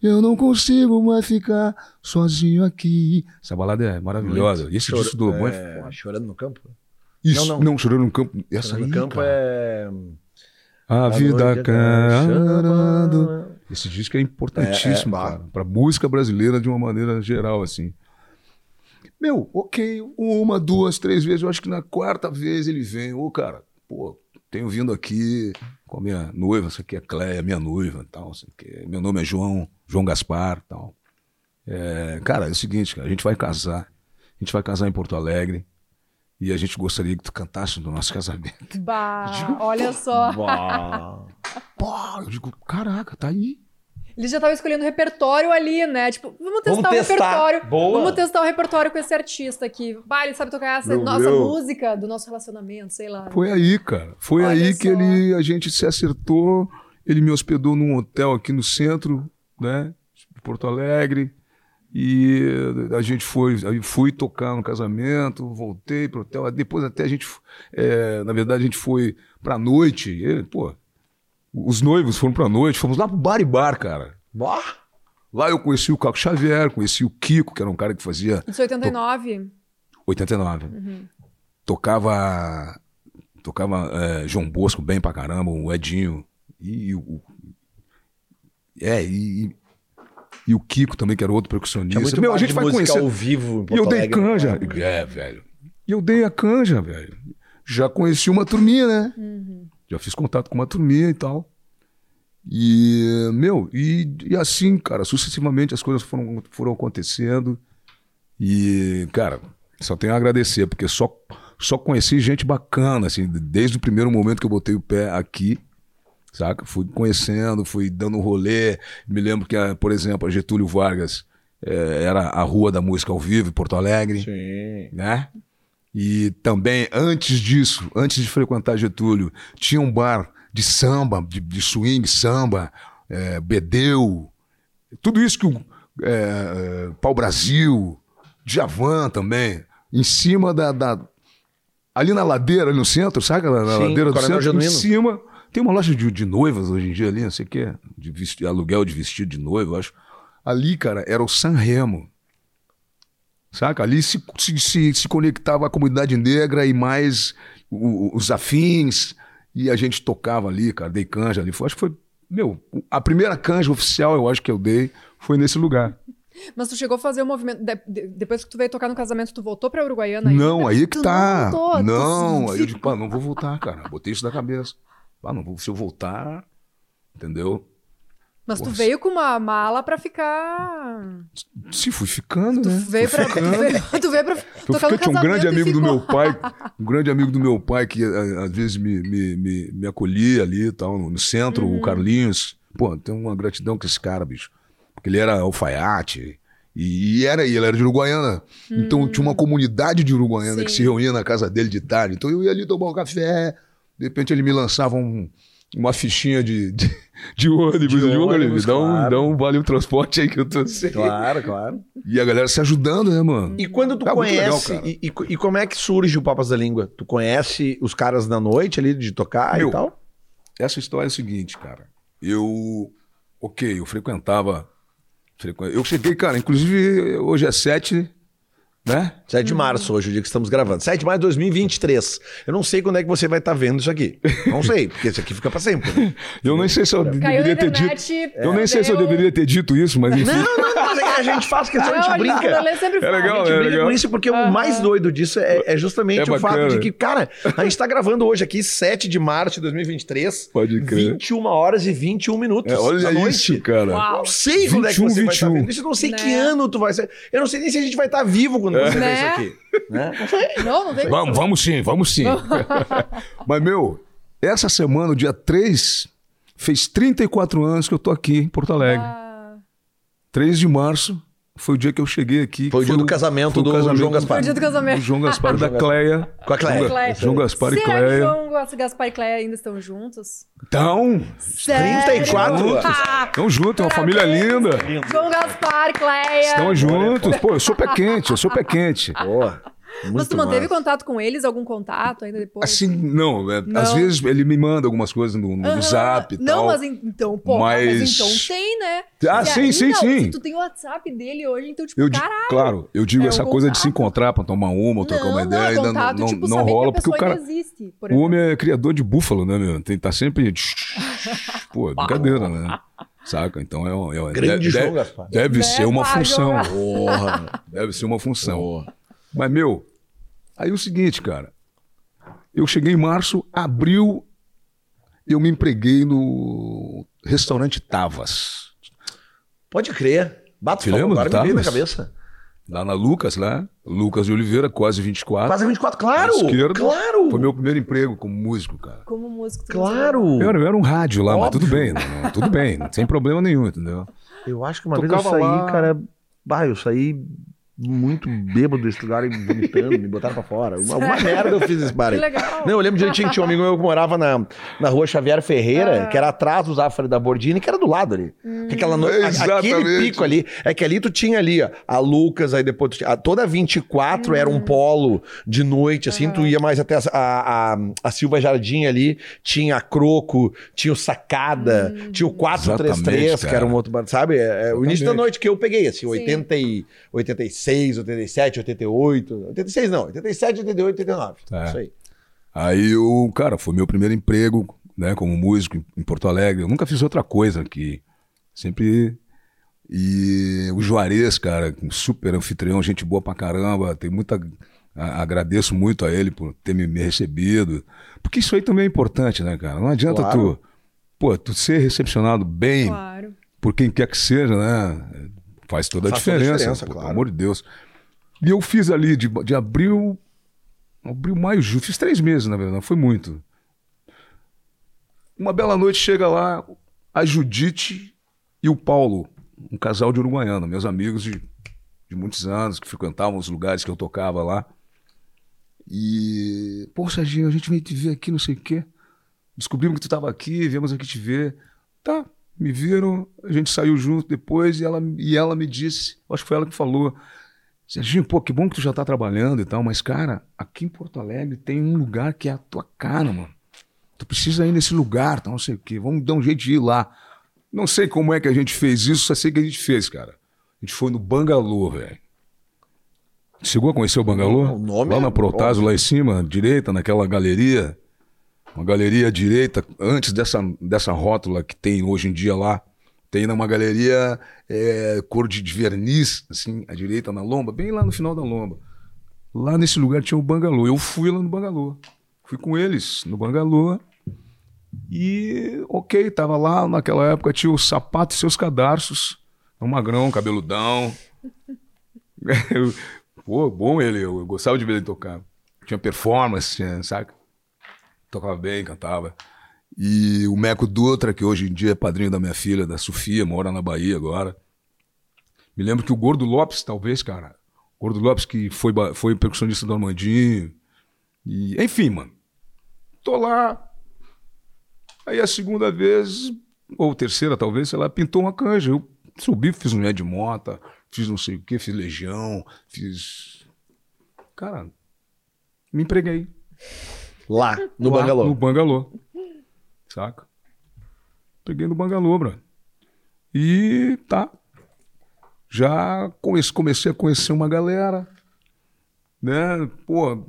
Eu não consigo mais ficar sozinho aqui. Essa balada é maravilhosa. Esse Chora- disco do Lobão é, é. Chorando no campo? Isso, não, não, não. Chorando no Campo. Essa Chorando aí, no campo cara. é. A vida chama. Esse disco é importantíssimo, É, é. Pra música brasileira de uma maneira geral, assim. Meu, ok, uma, duas, três vezes. Eu acho que na quarta vez ele vem. Ô, cara, pô, tenho vindo aqui com a minha noiva, isso aqui é Cléia, minha noiva e tal. Meu nome é João, João Gaspar e tal. É, cara, é o seguinte, cara, a gente vai casar. A gente vai casar em Porto Alegre. E a gente gostaria que tu cantasse no nosso casamento. Bah, olha só. Bah. Pô, eu digo, caraca, tá aí. Eles já estavam escolhendo repertório ali, né? Tipo, vamos testar Vamos o testar. repertório. Boa. Vamos testar o repertório com esse artista aqui. Bah, ele sabe tocar essa Meu nossa Deus. música do nosso relacionamento, sei lá. Foi aí, cara. Foi Olha aí que só. ele, a gente se acertou. Ele me hospedou num hotel aqui no centro, né? De Porto Alegre. E a gente foi, aí fui tocar no casamento, voltei pro hotel. Depois até a gente, é, na verdade, a gente foi pra noite. E, pô, os noivos foram pra noite, fomos lá pro bar e bar, cara. Bah. Lá eu conheci o Caco Xavier, conheci o Kiko, que era um cara que fazia Isso é 89. 89. Tocava. Tocava é, João Bosco bem pra caramba, o Edinho. E, e o. É, e, e- o Kiko também, que era outro percussionista. muito Meu, a gente vai música conhecer. ao vivo em E eu dei Alegre. canja. É, velho. E eu dei a canja, velho. Já conheci uma turminha, né? Já fiz contato com uma turminha e tal. E, meu, e, e assim, cara, sucessivamente as coisas foram, foram acontecendo. E, cara, só tenho a agradecer, porque só, só conheci gente bacana, assim, desde o primeiro momento que eu botei o pé aqui, saca? Fui conhecendo, fui dando um rolê. Me lembro que, a- por exemplo, a Getúlio Vargas eh, era a Rua da Música ao Vivo, em Porto Alegre Sim. né? E também, antes disso, antes de frequentar Getúlio, tinha um bar de samba, de, de swing, samba, é, bedeu, tudo isso que o é, é, Pau Brasil, Djavan também, em cima da, da- Ali na ladeira, ali no centro, sabe? Na, Sim, ladeira do centro, em Genuíno. cima. Tem uma loja de, de noivas hoje em dia ali, não sei o quê, de vesti- aluguel de vestido de noiva, acho. Ali, cara, era o San Remo. Saca? Ali se, se, se, se conectava a comunidade negra e mais o- os afins. E a gente tocava ali, cara, dei canja ali. Acho que foi. Meu, a primeira canja oficial, eu acho que eu dei, foi nesse lugar. Mas tu chegou a fazer o movimento. de- de- depois que tu veio tocar no casamento, tu voltou pra Uruguaiana? Não, aí que Tu tá. Não, voltou, Não, aí eu digo, pá, não vou voltar, cara. Botei isso na cabeça. Pá, não se eu voltar, entendeu? Mas tu Nossa. veio com uma mala pra ficar. Se fui ficando, Tu né? veio pra. Tu veio, tu veio pra Eu fiquei, tinha um grande amigo do ficou. meu pai, um grande amigo do meu pai que a- às vezes me, me, me, me acolhia ali e tal, no centro, o Carlinhos. Pô, tem uma gratidão com esse cara, bicho. Porque ele era alfaiate e, e era, e ele era de Uruguaiana. Então tinha uma comunidade de Uruguaiana que. Sim. se reunia na casa dele de tarde. Então eu ia ali tomar um café, de repente ele me lançava um- uma fichinha de, de, de ônibus. De De ônibus, dá, um, claro. dá um vale o transporte aí que eu tô sem. Claro, claro. E a galera se ajudando, né, mano? E quando tu É legal, conhece, cara. e, e, e como é que surge o Papas da Língua? Tu conhece os caras da noite ali de tocar Meu, e tal? Essa história é a seguinte, cara. Eu. Ok, eu frequentava. frequ- Eu cheguei, cara, inclusive hoje é 7, né? 7 de março, hoje, o dia que estamos gravando. 7 de março de 2023. Eu não sei quando é que você vai estar vendo isso aqui. Não sei, porque isso aqui fica pra sempre. né? Eu nem sei se eu Caiu deveria ter dito. internet. Eu nem sei se eu deveria ter dito isso, mas enfim. Não, não, mas é a gente faz questão, a Não, gente brinca. É legal, A gente é brinca legal. com isso porque o mais doido disso é, é justamente É o fato de que, cara, a gente tá gravando hoje aqui, 7 de março de 2023. Pode crer. 21 horas e 21 minutos. É, olha isso, cara. Uau. Não sei quando é que 21, você vai estar 21. vendo isso. Eu não sei Né? que ano tu vai ser. Eu não sei nem se a gente vai estar vivo quando você ver Né? isso aqui. Né? Não sei. Não, tem Vamos, vamos sim, vamos sim. mas, meu, essa semana, o dia 3, fez 34 anos que eu tô aqui em Porto Alegre. Ah, 3 de março foi o dia que eu cheguei aqui. Foi o dia do casamento do João Gaspar. Foi o dia do casamento. do João Gaspar e da Cleia. Com a Cleia. Cleia. João Gaspar e Será que Cleia. João Gas- Gaspar e Cleia ainda estão juntos? Então, Sério? 34 anos. Ah, estão juntos, é uma família linda. João Gaspar e Cleia. Estão juntos. Pô, eu sou pé quente, eu sou pé quente. Boa. Mas tu manteve massa. contato com eles? Algum contato ainda depois? Assim, não, é, Não. às vezes ele me manda algumas coisas no, no Aham. zap e Não, tal. mas en- então, pô, mas... Mas- então tem, né? Ah, Se sim, aí- sim, não, sim. Tu tem o WhatsApp dele hoje, então, tipo, Eu caralho. claro, eu digo É, essa coisa de se contato. encontrar pra tomar uma ou trocar não, uma não, ideia, ainda contato, não, tipo, não rola, porque o cara. existe, por O homem é criador de búfalo, né, meu? Tem, tá sempre. Pô, é brincadeira, né? Saca? Então é, um- é, um- Grande deve, deve, Gaspar. deve Né, ser uma função. Porra. Deve ser uma função. Mas, meu, aí é o seguinte, cara. Eu cheguei em março, abril, eu me empreguei no restaurante Tavas. Pode crer. Bato falou, agora me veio na cabeça. Lá na Lucas, lá. Lucas de Oliveira, quase 24. Quase 24, claro! Esquerda. Claro! Foi meu primeiro emprego como músico, cara. Como músico. Claro! Eu era, eu era um rádio lá, mas Óbvio. tudo bem, não- tudo bem, sem problema nenhum, entendeu? Eu acho que uma vez eu Tocava saí, lá. cara. Bah, eu saí muito bêbado desse lugar e vomitando, me botaram pra fora. Uma, uma merda eu fiz esse bar Que legal. Não, eu lembro direitinho que tinha um amigo meu que morava na, na rua Xavier Ferreira, Ah. que era atrás do Zafari da Bordini, que era do lado ali. Que aquela no... Aquele pico ali, é que ali tu tinha ali, ó, a Lucas, aí depois tu tinha, a- toda 24 era um polo de noite, assim, tu ia mais até a, a, a, a Silva Jardim ali, tinha a Croco, tinha o Sacada, tinha o 433, Exatamente, que era um outro bar, sabe? É, é o início da noite que eu peguei, assim, 80 e, 86, 87, 88, 86 não, 87, 88, 89, É. isso aí. Aí eu, cara, foi meu primeiro emprego, né, como músico em- Porto Alegre. Eu nunca fiz outra coisa aqui. Sempre. E o Juarez, cara, um super anfitrião, gente boa pra caramba. Tem muita. Agradeço muito a ele por ter me, me recebido. Porque isso aí também é importante, né, cara? Não adianta Claro. tu. Pô, tu ser recepcionado bem Claro. por quem quer que seja, né? Faz toda a Faz toda a diferença, diferença, pô, claro. pelo amor de Deus. E eu fiz ali de, de abril, abril, maio, junho, fiz três meses, na verdade, não foi muito. Uma bela noite chega lá a Judite e o Paulo, um casal de uruguaiano, meus amigos de, de muitos anos, que frequentavam os lugares que eu tocava lá. E, pô, Serginho, a gente veio te ver aqui, não sei o quê. Descobrimos que tu estava aqui, viemos aqui te ver. Tá, me viram, a gente saiu junto depois e ela, e ela me disse, acho que foi ela que falou, Serginho, pô, que bom que tu já tá trabalhando e tal, mas cara, aqui em Porto Alegre tem um lugar que é a tua cara, mano. Tu precisa ir nesse lugar, tá, não sei o quê, vamos dar um jeito de ir lá. Não sei como é que a gente fez isso, só sei que a gente fez, cara. A gente foi no Bangalô, velho. Chegou a conhecer o Bangalô? O nome lá é na Protásio, lá em cima, direita, naquela galeria. Uma galeria à direita, antes dessa, dessa rótula que tem hoje em dia lá. Tem uma galeria é, cor de, verniz, assim, à direita na lomba, bem lá no final da lomba. Lá nesse lugar tinha o Bangalô. Eu fui lá no Bangalô. Fui com eles no Bangalô. E, ok, tava lá, naquela época tinha o sapato e seus cadarços. Um magrão, cabeludão. Eu- Pô, bom ele, eu gostava de ver ele tocar. Tinha performance, tinha, saca? Tocava bem, cantava. E o Meco Dutra, que hoje em dia é padrinho da minha filha, da Sofia, mora na Bahia agora. Me lembro que o Gordo Lopes, talvez, cara. O Gordo Lopes, que foi, foi percussionista do Armandinho. E, enfim, mano. Tô lá. Aí a segunda vez, ou terceira talvez, sei lá, pintou uma canja. Eu subi, fiz um de mota, fiz não sei o que, fiz legião, fiz. Cara, me empreguei. Lá, no Lá, Bangalô. No Bangalô. Saca? Peguei no Bangalô, bro. E tá. Já comecei a conhecer uma galera. Né? Pô,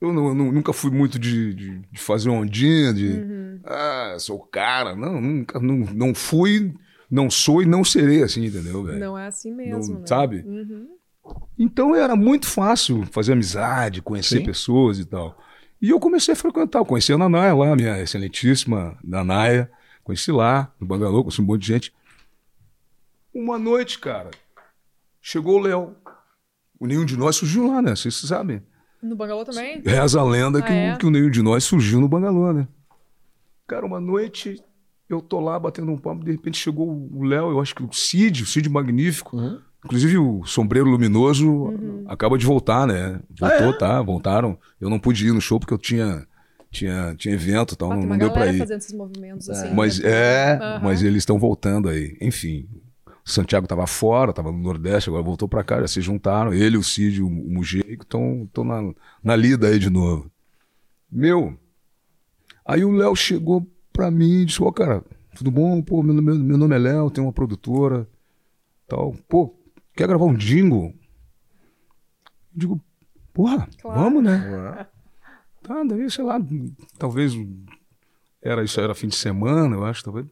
eu não- nunca fui muito de, de, de fazer ondinha, de. Ah, sou o cara. Não, nunca, não, não fui, não sou e não serei assim, entendeu, velho? Não é assim mesmo, Não- né? sabe? Uhum. Então era muito fácil fazer amizade, conhecer Sim. pessoas e tal. E eu comecei a frequentar, eu conheci a Nanaia lá, minha excelentíssima Nanaia. Conheci lá, no Bangalô, conheci um monte de gente. Uma noite, cara, chegou o Léo. O nenhum de nós surgiu lá, né? Vocês sabem. No Bangalô também? Reza a lenda Ah, que, é? o, que o nenhum de nós surgiu no Bangalô, né? Cara, uma noite eu tô lá batendo um papo, de repente chegou o Léo, eu acho que o Cid, o Cid Magnífico. Uhum. Inclusive o Sombreiro Luminoso Uhum. acaba de voltar, né? Voltou, Ah, é? tá? Voltaram. Eu não pude ir no show porque eu tinha, tinha, tinha evento e tal, Ah, não, não deu pra galera ir. fazendo esses movimentos assim. Mas né? é, Aham. mas eles estão voltando aí. Enfim, o Santiago tava fora, tava no Nordeste, agora voltou pra cá, já se juntaram. Ele, o Cid, o, o Mujica estão na, na lida aí de novo. Meu, aí o Léo chegou pra mim e disse: Ô, cara, tudo bom? Pô, meu, meu, meu nome é Léo, tenho uma produtora, tal. Pô, quer gravar um jingle? Eu digo, porra, Claro. vamos, né? Tá, daí, sei lá, talvez era isso era fim de semana, eu acho, talvez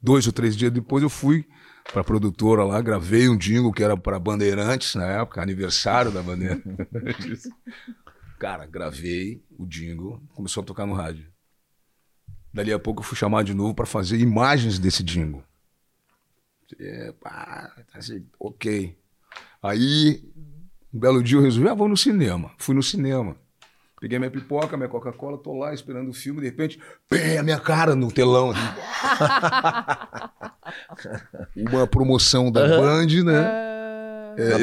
dois ou três dias depois eu fui pra produtora lá, gravei um jingle que era pra Bandeirantes na época, aniversário da Bandeirantes. Cara, gravei o jingle, começou a tocar no rádio. Dali a pouco eu fui chamado de novo pra fazer imagens desse jingle. É, pá, assim, ok. Aí, um belo dia eu resolvi, ah, vou no cinema. Fui no cinema. Peguei minha pipoca, minha Coca-Cola, tô lá esperando o filme, de repente, pé, a minha cara no telão. assim. Uma promoção da Band, né? Ah, É, é,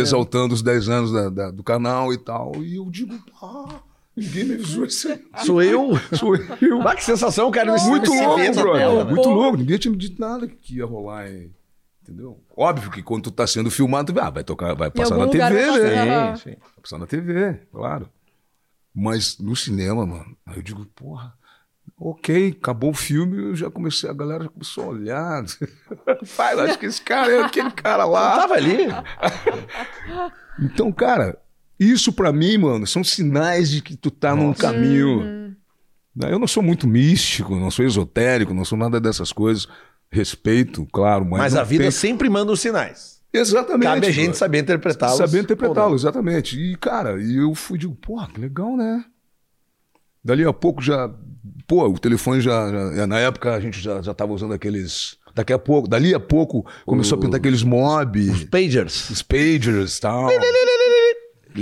exaltando os 10 anos da- da- do canal e tal. E eu digo, pá, ninguém me avisou isso aí. Sou eu? Sou eu. Bah, que sensação, cara. Muito louco, tela. Muito louco. Ninguém tinha me dito nada que ia rolar. hein? Entendeu? Óbvio que quando tu tá sendo filmado, tu ah, vai tocar, vai passar na TV, né? passar. Sim, sim. Vai passar na TV, claro. Mas no cinema, mano, aí eu digo, porra, ok, acabou o filme, eu já comecei, a galera já começou a olhar. Pai, eu acho que esse cara é aquele cara Eu lá. tava ali. Então, cara, isso pra mim, mano, são sinais de que tu tá num Nossa. caminho. Uhum. né? Eu não sou muito místico, não sou esotérico, não sou nada dessas coisas. Respeito, claro, mas. Mas a vida tem- sempre manda os sinais. Exatamente. Cabe a gente saber interpretá-los. Saber ou interpretá-lo, não. exatamente. E, cara, eu fui, digo, pô, que legal, né? Dali a pouco já. Pô, o telefone já. já- na época a gente já, já tava usando aqueles. Daqui a pouco, dali a pouco começou a pintar aqueles mob, Pagers. os pagers e tal.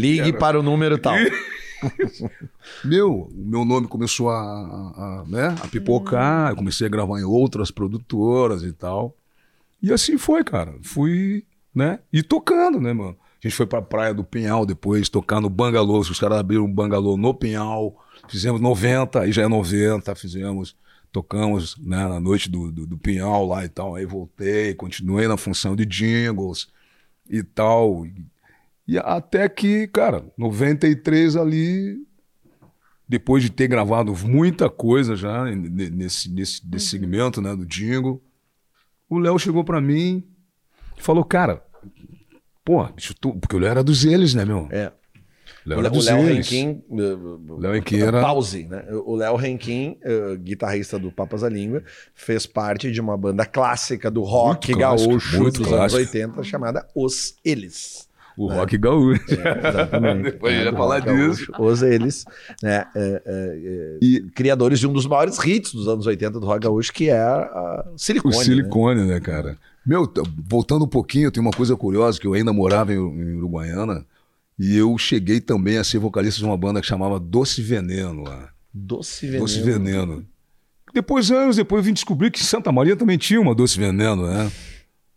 Ligue para o número tal. Meu, o meu nome começou a, a- a, né, a pipocar, eu comecei a gravar em outras produtoras e tal. E assim foi, cara. Fui, né? E tocando, né, mano? A gente foi pra Praia do Pinhal depois, tocar no Bangalô. Os caras abriram um Bangalô no Pinhal. Fizemos 90, aí já é 90, fizemos. Tocamos né, na noite do, do, do Pinhal lá e tal. Aí voltei, continuei na função de jingles e tal. E até que, cara, 93 ali, depois de ter gravado muita coisa já ne- nesse, nesse, nesse segmento né, do jingle, o Léo chegou pra mim e falou, cara, pô, bicho, tu... porque o Léo era dos eles, né, meu? É. O Léo O Léo Léo. Renquim. Léo Renquim era- Pause, né? O Léo Renquim, eh, guitarrista do Papas da Língua, fez parte de uma banda clássica do rock Muito clássico, gaúcho muito dos anos clássico. 80 chamada Os Eles. O rock gaúcho. É, exatamente. Depois a gente É, vai do falar disso. Os eles, né, é, é, é, E criadores de um dos maiores hits dos anos 80 do rock gaúcho, que é a o Silicone. né? silicone, né, cara? Meu, voltando um pouquinho, tem uma coisa curiosa, que eu ainda morava em, em Uruguaiana, e eu cheguei também a ser vocalista de uma banda que chamava Doce Veneno lá. Doce Veneno. Doce Veneno. Depois, anos depois, eu vim descobrir que Santa Maria também tinha uma Doce Veneno, né?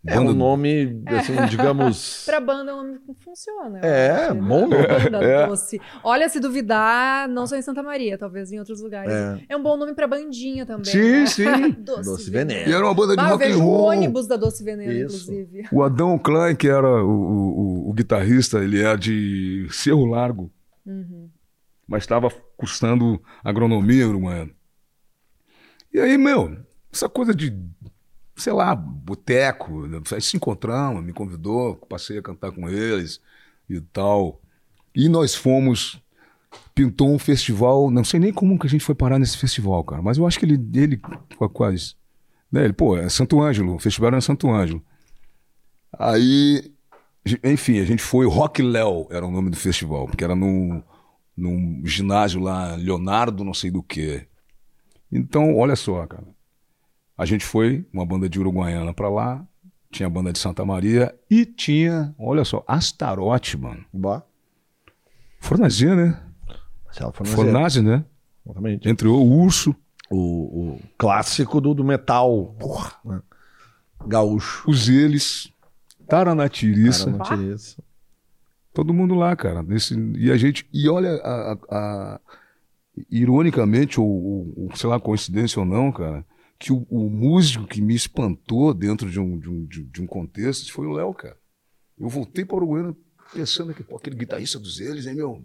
É um nome, assim, digamos... Pra banda é um nome que funciona. É, né? bom nome. Banda É. doce. Olha, se duvidar, não só em Santa Maria, talvez em outros lugares. É. É, um bom nome pra bandinha também. Sim, né? sim. Doce, Doce Veneno. Veneno. E era uma banda de Bah, rock and vejo o roll. ônibus da Doce Veneno, Isso. inclusive. O Adão Klein, que era o, o- o- o guitarrista, ele é de Cerro Largo, Uhum. mas estava cursando agronomia uruguaiana. E aí, meu, essa coisa de, sei lá, boteco, né? aí se encontramos, me convidou, passei a cantar com eles e tal. E nós fomos, pintou um festival, não sei nem como que a gente foi parar nesse festival, cara, mas eu acho que ele, ele quase, né, ele, pô, é Santo Ângelo, o festival era em Santo Ângelo. Aí, enfim, a gente foi, Rock Léo era o nome do festival, porque era num, num ginásio lá, Leonardo não sei do que. Então, olha só, cara. A gente foi, uma banda de Uruguaiana pra lá, tinha a banda de Santa Maria e tinha, olha só, Astarote, mano. Bó. Fornazia, né? Marcelo Fornazetti. Fornazia, né? Exatamente. Entre o Urso, O, o clássico do, do metal né? gaúcho. os Eles, Taranatiriça. Isso. Todo mundo lá, cara. Nesse, e a gente. E olha, a, a- a- ironicamente, ou- ou, sei lá, coincidência ou não, cara, que o, o músico que me espantou dentro de um, de um, de, um contexto foi o Léo, cara. Eu voltei para o Uruguaiana pensando que, pô, aquele guitarrista dos eles, hein, meu?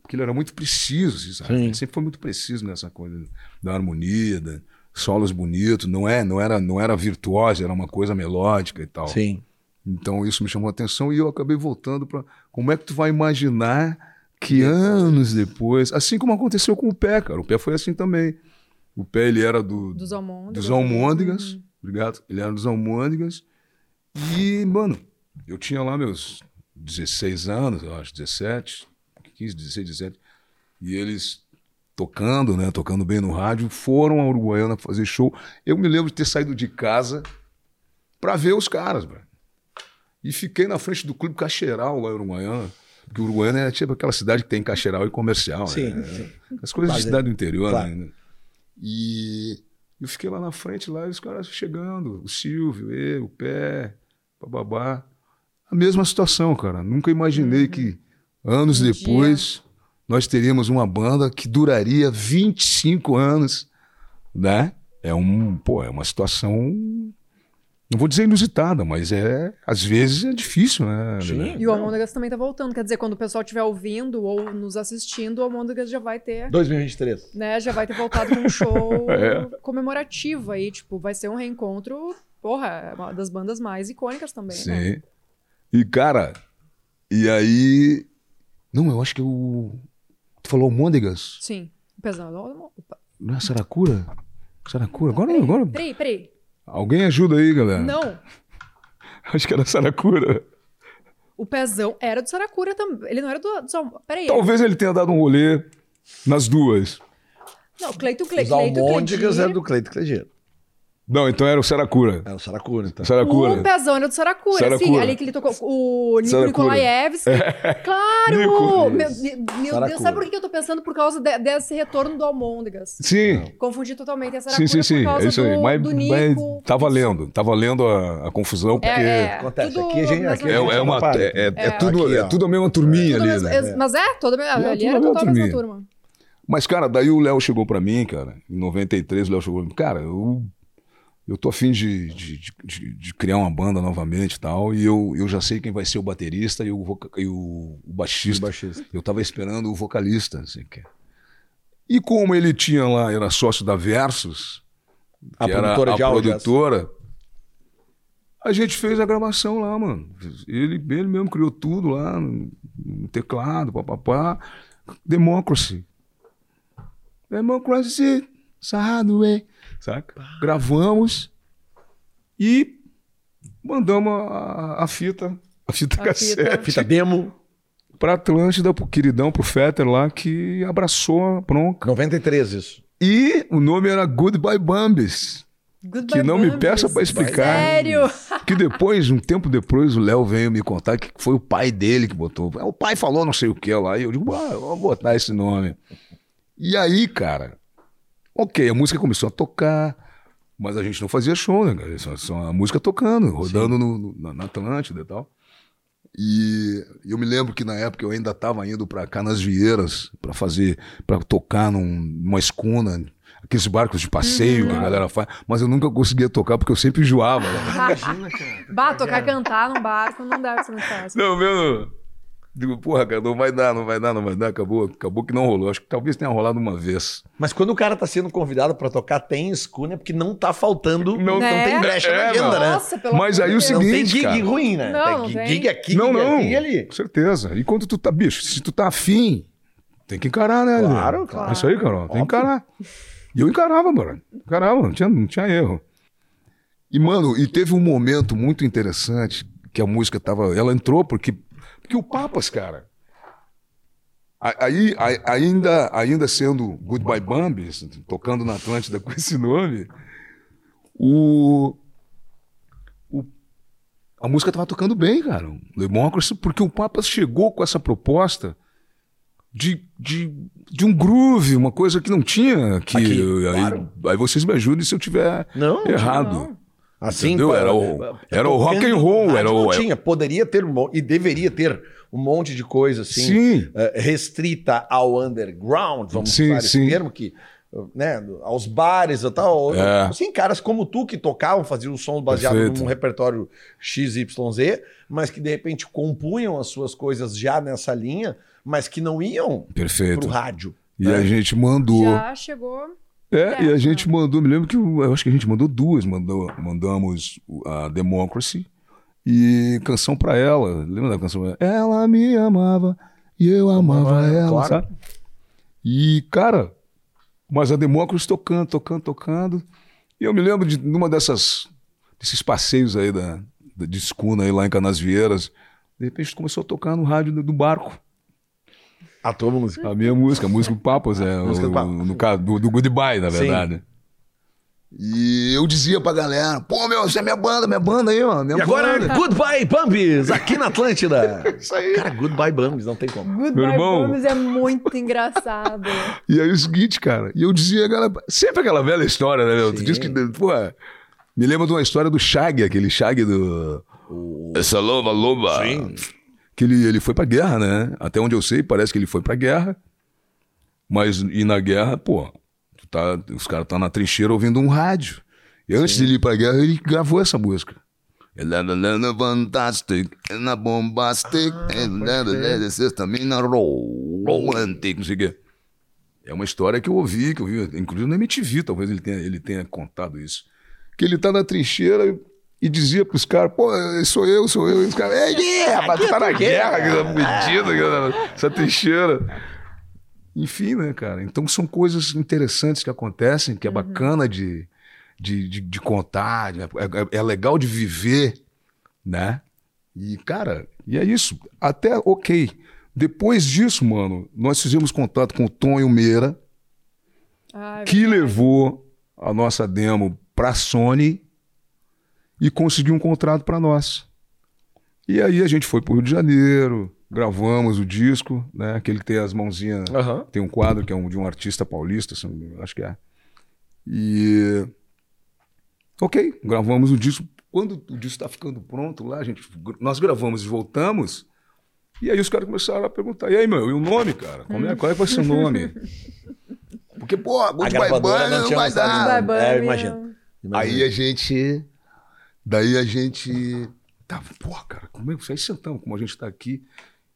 Porque ele era muito preciso, assim, sabe? Sim. Ele sempre foi muito preciso nessa coisa da harmonia, da, solos bonitos. Não, é, não, era, não era virtuosa, era uma coisa melódica e tal. Sim. Então isso me chamou a atenção e eu acabei voltando para como é que tu vai imaginar que anos depois, assim como aconteceu com o pé, cara, o pé foi assim também. O pé ele era do, Dos almôndegas. dos almôndegas, Uhum. obrigado, ele era dos almôndegas e, mano, eu tinha lá meus 16 anos, eu acho, 17, 15, 16, 17, e eles tocando, né, tocando bem no rádio, foram a Uruguaiana fazer show. Eu me lembro de ter saído de casa para ver os caras, velho. E fiquei na frente do Clube Cacheral lá em Uruguaiana. Porque Uruguaiana é tipo aquela cidade que tem cacheral e comercial. Sim, né? sim. As coisas de Fazer. cidade do interior, Claro. né? E eu fiquei lá na frente, lá, e os caras chegando, o Silvio, eu, o Pé, bababá. A mesma situação, cara. Nunca imaginei que anos Um depois nós teríamos uma banda que duraria 25 anos, né? É um, pô, é uma situação não vou dizer inusitada, mas é às vezes é difícil, né? Sim. E o Almôndegas também tá voltando. Quer dizer, quando o pessoal estiver ouvindo ou nos assistindo, o Almôndegas já vai ter, 2023. né? Já vai ter voltado com um show É. comemorativo aí. Tipo, vai ser um reencontro, porra, é uma das bandas mais icônicas também, né? Sim. E cara, e aí não, eu acho que o tu falou Môndegas, Sim. Pesando. Opa. não é Saracura? Saracura. Agora, Peraí, agora Peraí, peraí. Alguém ajuda aí, galera. Não. Acho que era Saracura. O Pezão era do Saracura também. Ele não era do. do Peraí. Talvez ele tenha dado um rolê nas duas. Não, Cleito Cle... Os Cleito almôndegas Cledir. eram do Cleito Cledir. Não, então era o Saracura. Era o Saracura, então. Saracura. O Pezão era do Saracura, sim. Saracura. Ali que ele tocou o Nico. Nikolaevski. Claro! Nico. Meu, meu Deus, sabe por que eu tô pensando? Por causa de- desse retorno do Almôndegas. Sim. Confundi totalmente a Sim, Saracura sim, sim. por causa É isso aí. do, Mas, do mas Nico. tá valendo. Tá valendo a, a confusão, porque É, é, é, Acontece. tudo Aqui a gente- aqui é, mesmas- uma, é, é- é É. tudo, Aqui, é tudo a mesma turminha ali, né? Mas é, toda, ali tudo era a mesma total a mesma turma. Mas, cara, daí o Léo chegou pra mim, cara, em 93, o Léo chegou pra mim, cara, eu, eu tô afim de, de, de- de- criar uma banda novamente e tal, e eu, eu já sei quem vai ser o baterista e o, voca- e o, o baixista. baixista. Eu tava esperando o vocalista, assim, que... E como ele tinha lá, era sócio da Versus, A que era produtora a produtora, a gente fez a gravação lá, mano. Ele, ele mesmo criou tudo lá, no, no teclado, papapá. Democracy. Democracy, Sadway. Saca? Gravamos e mandamos a, a fita A fita A cassete. fita. Fita demo. Pra Atlântida, pro queridão, pro Fetter lá, que abraçou a bronca. 93 isso. E o nome era Goodbye Bambis. Goodbye Que não me Bambis. peça pra explicar. Sério? Que depois, um tempo depois, o Léo veio me contar que foi o pai dele que botou. O pai falou não sei o que lá. E eu digo, ah, eu vou botar esse nome. E aí, cara, ok, a música começou a tocar, mas a gente não fazia show, né, cara? Só, só a música tocando, rodando no, no- na, na Atlântida e tal. E eu me lembro que na época eu ainda estava indo para Canasvieiras para fazer, para tocar num- numa escuna, aqueles barcos de passeio que a galera faz, mas eu nunca conseguia tocar porque eu sempre enjoava. né? Imagina, cara. Bah, tocar cantar num barco não deve ser muito fácil. Não, meu. Digo, porra, cara, não vai dar, não vai dar, não vai dar. Acabou, acabou que não rolou. Acho que talvez tenha rolado uma vez. Mas quando o cara tá sendo convidado pra tocar, tem escuna, é porque não tá faltando. Não- Não, Né? tem brecha É, na agenda, né? Nossa, pelo Mas amor aí de o Deus. Não tem seguinte, gig cara. ruim, né? Não, tem gig, gig aqui, não, gig não. aqui e ali. Com certeza. E quando tu tá, bicho, se tu tá afim, tem que encarar, né? Claro, Leandro? claro. É isso aí, Carol. Tem que Óbvio. encarar. E eu encarava, mano. Encarava, não tinha, não tinha erro. E, mano, e teve um momento muito interessante que a música tava. Ela entrou porque. Porque o Papas, cara. Aí, ainda, ainda sendo Goodbye Bambis, tocando na Atlântida com esse nome, o, o- a música tava tocando bem, cara. Democracy, porque o Papas chegou com essa proposta de, de, de um groove, uma coisa que não tinha. Que, Aqui, aí, claro. aí vocês me ajudem se eu tiver Não, errado. Não. Assim, Entendeu? Era o- é, era o rock and roll, era o- tinha, poderia ter um e deveria ter um monte de coisa assim, Sim. eh, restrita ao underground, vamos Sim, usar esse sim. termo que né, aos bares e tal. É. Assim, caras como tu que tocavam, faziam sons baseados Perfeito. num repertório XYZ, mas que de repente compunham as suas coisas já nessa linha, mas que não iam Perfeito. pro rádio. E né? a gente mandou. Já chegou. É, e a gente mandou, me lembro que eu, acho que a gente mandou duas, mandou, mandamos a Democracy e canção pra ela. Lembra da canção? Ela me amava e eu amava Amava ela, ela, claro. sabe? E, cara, mas a Democracy tocando, tocando, tocando. E eu me lembro de numa dessas desses passeios aí da, da de escuna aí lá em Canasvieiras, de repente começou a tocar no rádio do, do barco. A tua música. A minha música, a música do Papas, é. Música do Papas. No caso, do, do Goodbye, na Sim. verdade. E eu dizia pra galera, pô, meu, você é minha banda, minha banda aí, ó. Minha E agora, banda. Goodbye Bambis, aqui na Atlântida. Isso aí. Cara, Goodbye Bambis, não tem como. Goodbye irmão. Bambis é muito engraçado. E aí o seguinte, cara, e eu dizia, galera, sempre aquela velha história, né, meu? Tu Sim. diz que, pô, me lembra de uma história do Shag, aquele Shag do. Essa loba, loba. Sim. Que ele, ele foi pra guerra, né? Até onde eu sei, parece que ele foi pra guerra. Mas e na guerra, pô, tu tá, os caras estão na trincheira ouvindo um rádio. E antes de ele ir pra guerra, ele gravou essa música. É fantastic, ela bombastic, ela sextamina romantic, não sei o quê. É uma história que eu ouvi, que eu vi, inclusive na MTV, talvez ele tenha, ele tenha contado isso. Que ele tá na trincheira e dizia pros caras, pô, sou eu, sou eu. E os caras, é, yeah, rapaz, tu tá na guerra, que tá metido, que- essa trincheira. Enfim, né, cara? Então são coisas interessantes que acontecem, que é bacana de, de, de, de contar, é, é- é legal de viver, né? E, cara, e é isso. Até, ok. Depois disso, mano, nós fizemos contato com o Tonho Meira, Ah, é que verdade. levou a nossa demo pra Sony e conseguiu um contrato pra nós. E aí a gente foi pro Rio de Janeiro, gravamos o disco, né? Aquele que tem as mãozinhas. Aham. Tem um quadro que é um, de um artista paulista, engano, acho que é. E. Ok, gravamos o disco. Quando o disco está ficando pronto lá, a gente, nós gravamos e voltamos. E aí os caras começaram a perguntar: e aí, meu, e o nome, cara? Como é, qual é que vai ser o nome? Porque, pô, gravadora Bunny não não tinha vai dar. É, Bambi, imagino. Aí a gente. Daí a gente. Tava, pô, cara, como é que. Aí sentamos, como a gente tá aqui.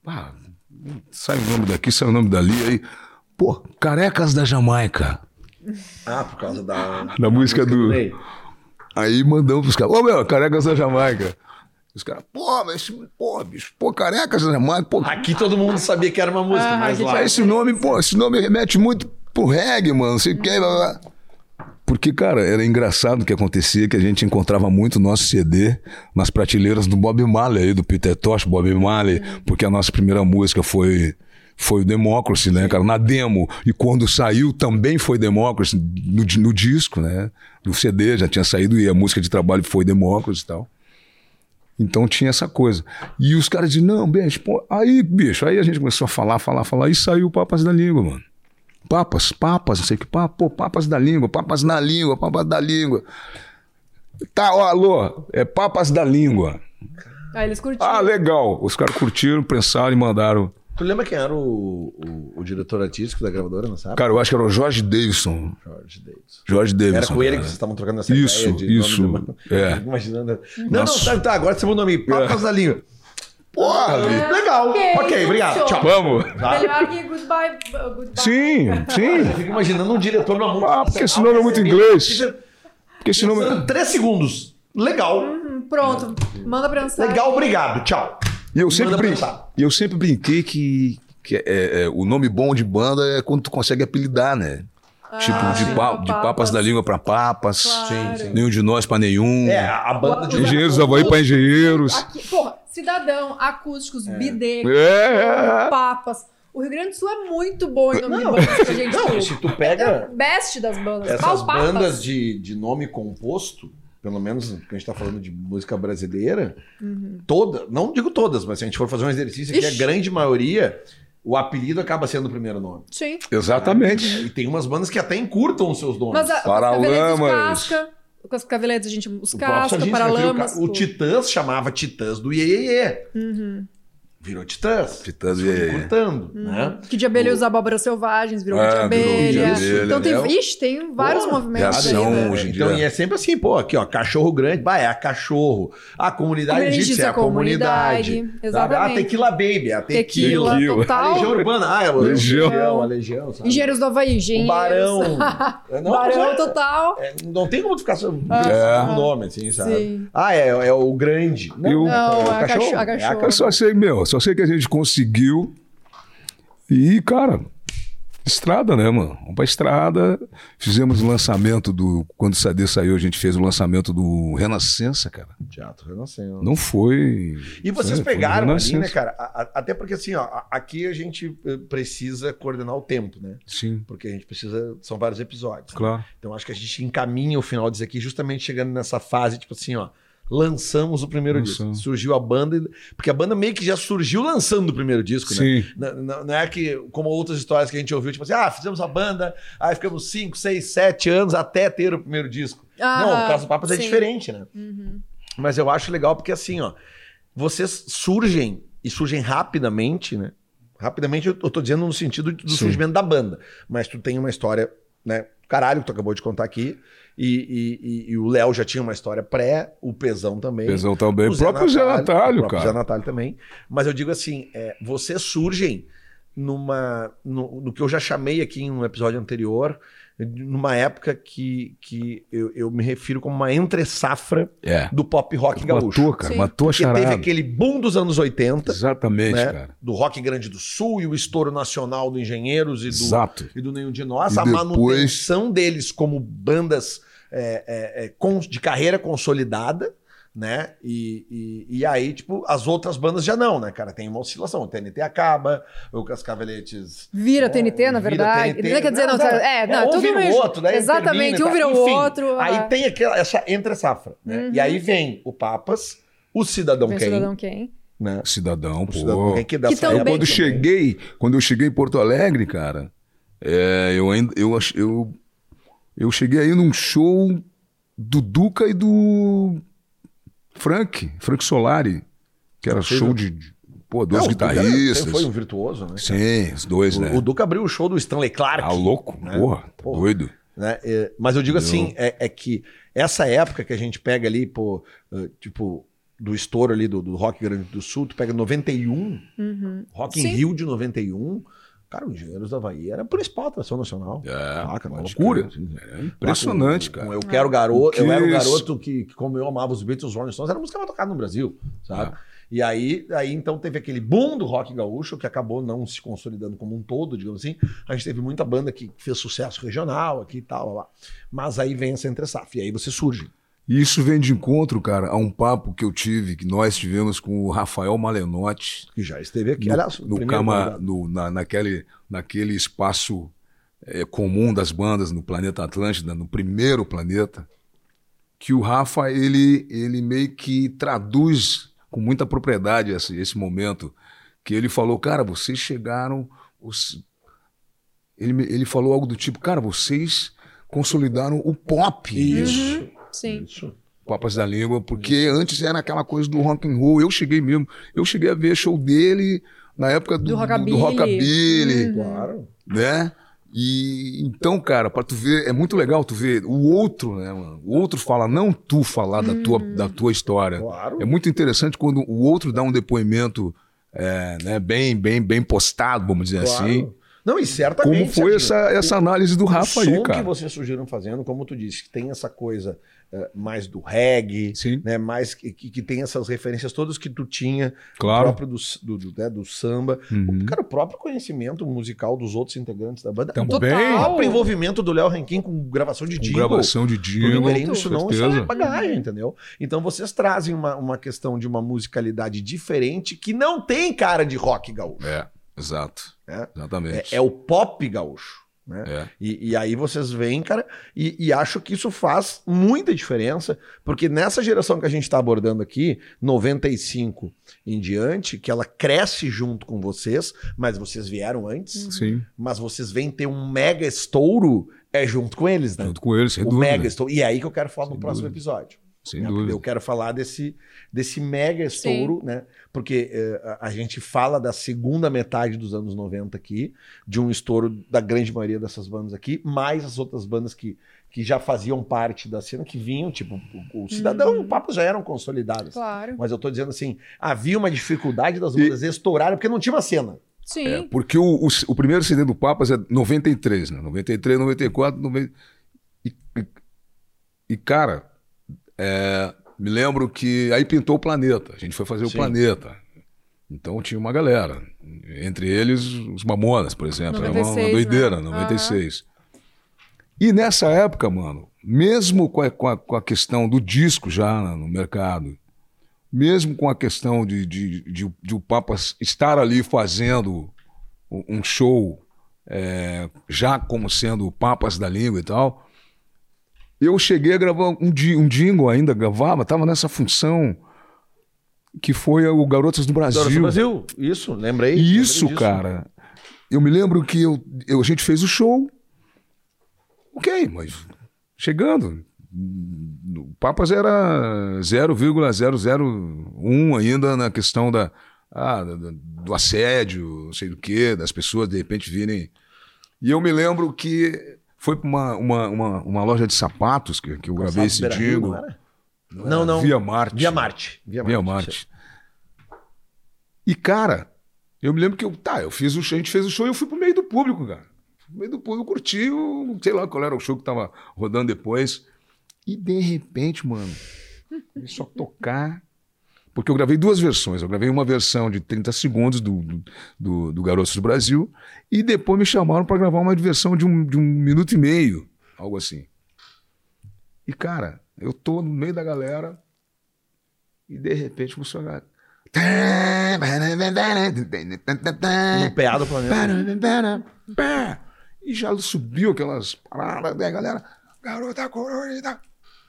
Ah, sai o nome daqui, sai o nome dali. Aí, pô, Carecas da Jamaica. Ah, por causa da. Na música do. Ney. Aí mandamos pros caras, ô meu, Carecas da Jamaica. Os caras, pô, mas, pô, bicho, pô, Carecas da Jamaica, pô. Aqui todo mundo sabia que era uma música, Ah, mas lá. Mas esse nome, pô, esse nome remete muito pro reggae, mano, não sei o que, blá, blá. Porque, cara, era engraçado o que acontecia, que a gente encontrava muito nosso CD nas prateleiras do Bob Marley, aí, do Peter Tosh, Bob Marley, porque a nossa primeira música foi foi o Democracy, né, cara, na demo. E quando saiu também foi Democracy, no, no disco, né, no CD já tinha saído e a música de trabalho foi Democracy e tal. Então tinha essa coisa. E os caras diziam, não, bicho, pô, aí, bicho, aí a gente começou a falar, falar, falar, e saiu Papas da Língua, mano. Papas, papas, não sei o que, papo, pô, papas da língua, papas na língua, papas da língua. Tá, ó, alô, é papas da língua. Aí eles curtiram. Ah, legal. Os caras curtiram, pensaram e mandaram. Tu lembra quem era o, o, o diretor artístico da gravadora, não sabe? Cara, eu acho que era o Jorge Davidson. Jorge Davis. Jorge Davidson. Era com ele que cara. vocês estavam trocando essa Isso, ideia de isso, nome do... é. Imaginando. Não, Nossa. não, tá, tá, agora você mudou o nome. Papas da língua. Porra, É. legal. Ok, Ok, obrigado. Tchau. Vamos. Tá? Melhor que goodbye. uh, goodbye. Sim, sim. Eu fico imaginando um diretor numa música. Ah, porque esse nome é muito inglês. Porque esse nome. Pensando Três segundos. Legal. Hum, Pronto, manda pra mensagem. Legal, obrigado. Tchau. E eu sempre, brin... eu sempre brinquei que, que é, é, o nome bom de banda é quando tu consegue apelidar, né? Ah, tipo, de, pa- de papas da língua pra papas. Claro. Sim, sim. Nenhum de nós pra nenhum. É, a banda de. Engenheiros do Havaí pra engenheiros. Aqui, porra, cidadão, acústicos, bidê, É. papas. O Rio Grande do Sul é muito bom em nome de Não, bandas que a gente Não, se tu É pega o best das bandas. essas Pau bandas de, de nome composto, pelo menos que a gente tá falando de música brasileira, toda, não digo todas, mas se a gente for fazer um exercício aqui, a Ixi. grande maioria, o apelido acaba sendo o primeiro nome. Sim. Exatamente. E tem umas bandas que até encurtam os seus nomes. Mas a, Paralamas. Casca. Com os caveletes a gente. Os casca, paralamas. O, o. Titãs chamava Titãs do Iê. Uhum. Virou Titãs. Titãs e- encurtando, Uhum. né? Que de abelha os abóboras selvagens, virou É, de virou abelha. de abelha, Então tem, né? ixi, tem vários Pô, movimentos reação aí, né? hoje em Então, dia. e é sempre assim, pô, aqui, ó, cachorro grande, bah, é a cachorro. A comunidade Comunidade egípcia é a comunidade. comunidade, sabe? exatamente. A tequila baby, a tequila. Tequila, Tequila. A total. legião urbana, ah, é a Legião. legião, a legião, sabe? Engenheiros do Havaí, engenheiros. O barão. É, não, barão é- total. é, não tem como ficar só É. o nome, assim, sabe? Sim. Ah, é, é o grande. Não, Eu- é, Não, o é a cachorro- a É cachorro. Eu só sei, meu, só sei que a gente conseguiu. E, cara, estrada, né, mano? Vamos pra estrada. Fizemos o lançamento do. Quando o CD saiu, a gente fez o lançamento do Renascença, cara. Teatro Renascença. Não foi. E vocês É, pegaram ali, né, cara? A- a- até porque assim, ó, aqui a gente eh, precisa coordenar o tempo, né? Sim, Porque a gente precisa. São vários episódios. né? claro. Então acho que a gente encaminha o final disso aqui justamente chegando nessa fase, tipo assim, ó. Lançamos o primeiro Lançamos. disco. Surgiu a banda. Porque a banda meio que já surgiu lançando o primeiro disco, né? Sim. Não, não- não é que, como outras histórias que a gente ouviu, tipo assim, ah, fizemos a banda, aí ficamos 5, 6, 7 anos até ter o primeiro disco. Ah, não, o caso do Papas é sim. diferente, né? Uhum. Mas eu acho legal porque assim, ó, vocês surgem e surgem rapidamente, né? Rapidamente eu eu tô dizendo no sentido do Sim. surgimento da banda. Mas tu tem uma história, né? Caralho, que tu acabou de contar aqui. E, e- e- e o Léo já tinha uma história pré, o Pesão também. Pesão também. O O próprio Zé Natalho, o próprio cara. Zé Natalho também. Mas eu digo assim, é, vocês surgem numa. No, no que eu já chamei aqui em um episódio anterior, numa época que, que eu, eu me refiro como uma entre-safra É. do pop rock gaúcho. Matou, cara. Sim. Matou a Porque teve charada. aquele boom dos anos 80, Exatamente, né? cara. do rock grande do sul e o estouro nacional do Engenheiros e do, Exato. e do Nenhum de Nós, E a depois- manutenção deles como bandas é, é, é, de carreira consolidada, né? E, e, e aí, tipo, as outras bandas já não, né, cara? Tem uma oscilação. O TNT acaba, o Cascaveletes. Vira É, TNT, na vira verdade. TNT. Quer dizer, não, Não, é, não, um tudo vira o outro, daí Exatamente, um vira o Enfim, outro. Aí ah. tem aquela, essa entre-safra, né? Uhum. E aí vem o Papas, o Cidadão Vem Quem, Cidadão quem? né? Cidadão, O pô. Cidadão Quem que, dessa Que também- quando também. cheguei, quando eu cheguei em Porto Alegre, cara, é, eu ainda eu, eu eu cheguei aí num show do Duca e do Frank, Frank Solari, que era show de, de- pô, dois Não, o Duca guitarristas. sempre foi um virtuoso, né? Sim, os dois, né? O, o Duca abriu o show do Stanley Clark. Ah, louco, né? porra, tá Porra. doido. né? É, mas eu digo assim, é, é que essa época que a gente pega ali, pô, eh, tipo, do estouro ali do, do Rock Grande do Sul, tu pega 91, Uhum. Rock in. Rio de 91, Cara, o Engenheiros da Havaí era a principal atração nacional. É, Saca? Uma loucura. É impressionante, cara. Eu quero garoto, eu era o garoto que, que, como eu amava os Beatles, os Rolling Stones, era a música mais tocada no Brasil, sabe? É. E aí, aí, então, teve aquele boom do rock gaúcho que acabou não se consolidando como um todo, digamos assim. A gente teve muita banda que fez sucesso regional aqui e tal, lá, lá. Mas aí vem essa entre safra, e aí você surge. E isso vem de encontro, cara, a um papo que eu tive, que nós tivemos com o Rafael Malenotti, Que já esteve aqui. no, Aliás, o no cama, no- na, naquele, naquele espaço é, comum das bandas no planeta Atlântida, no primeiro planeta, que o Rafa ele, ele meio que traduz com muita propriedade esse, esse momento que ele falou, cara, vocês chegaram, os... ele, ele falou algo do tipo, cara, vocês consolidaram o pop. Isso. Sim. Isso. Papas da Língua, porque antes era aquela coisa do rock and roll. Eu cheguei mesmo, eu cheguei a ver show dele na época do, Do do, rockabilly. do rockabilly, Claro. né? E então, cara, para tu ver, é muito legal tu ver o outro, né, mano? O outro fala, não tu falar da tua da tua história. Claro. É muito interessante quando o outro dá um depoimento é, né, bem bem bem postado, vamos dizer Claro. assim. Não, e certamente. Como foi Serginho, essa, essa análise do Rafa o aí, som cara? que vocês surgiram fazendo, como tu disse, que tem essa coisa eh, mais do reggae, Sim. né? Mais que, que, tem essas referências todas que tu tinha, Claro. o próprio do, do, do, né, do samba, Uhum. o, cara, o próprio conhecimento musical dos outros integrantes da banda. Também. O Total. próprio envolvimento do Léo Rankin com gravação de Com jingle. gravação de com isso não isso é bagagem, entendeu? Então vocês trazem uma, uma questão de uma musicalidade diferente que não tem cara de rock gaúcho. É, exato. É. Exatamente. É, é o pop gaúcho. Né? É. E, e aí vocês vêm, cara, e, e acho que isso faz muita diferença, porque nessa geração que a gente está abordando aqui, 95 em diante, que ela cresce junto com vocês, mas vocês vieram antes, Sim, mas vocês vêm ter um mega estouro é junto com eles, né? junto com ele, sem o dúvida. mega estouro. E é aí que eu quero falar no Sem próximo dúvida. episódio. Sem né? dúvida. Eu quero falar desse, desse mega estouro, né? Porque eh, a, gente fala da segunda metade dos anos 90 aqui, de um estouro da grande maioria dessas bandas aqui, mais as outras bandas que, que já faziam parte da cena, que vinham, tipo, o, o Cidadão e o Papo já eram consolidadas. Claro. Mas eu tô dizendo assim, havia uma dificuldade das bandas estourarem porque não tinha uma cena. Sim. É, porque o, o, o primeiro CD do Papas é 93, né? 93, 94, 90... E, e, e, cara, é, me lembro que aí pintou o planeta. A gente foi fazer o Sim. planeta. Então tinha uma galera. Entre eles, os Mamonas, por exemplo. Era uma- 96, doideira, né? 96. E nessa época, mano, mesmo com a, com a, com a questão do disco já no mercado, mesmo com a questão de, de, de, de o Papa estar ali fazendo um um show é, já como sendo Papas da Língua e tal, eu cheguei a gravar um, um jingle ainda, gravava, estava nessa função que foi o Garotas do Brasil. Garotas do Brasil, isso, lembrei. Lembrei isso, disso. cara, eu me lembro que eu, eu- a gente fez o show. Ok, mas chegando. O Papas era 0,001 ainda na questão da, ah, do assédio, não sei do que, das pessoas de repente virem. E eu me lembro que foi para uma, uma, uma, uma loja de sapatos que, que eu gravei esse jingle. não? Não, não. Via Marte. Via Marte. Via Via Marte. E, cara, eu me lembro que eu, tá, eu fiz o show, a gente fez o show e eu fui pro meio do público, cara. No meio do público, eu curti, o, sei lá qual era o show que tava rodando depois. E de repente, mano, começou a tocar. Porque eu gravei duas versões. Eu gravei uma versão de 30 segundos do, do, do, do Garotos do Brasil e depois me chamaram para gravar uma versão de um, de um minuto e meio, algo assim. E, cara, eu tô no meio da galera e de repente começou a. No PA do planeta. E já subiu aquelas paradas, né, galera? Garota colorida.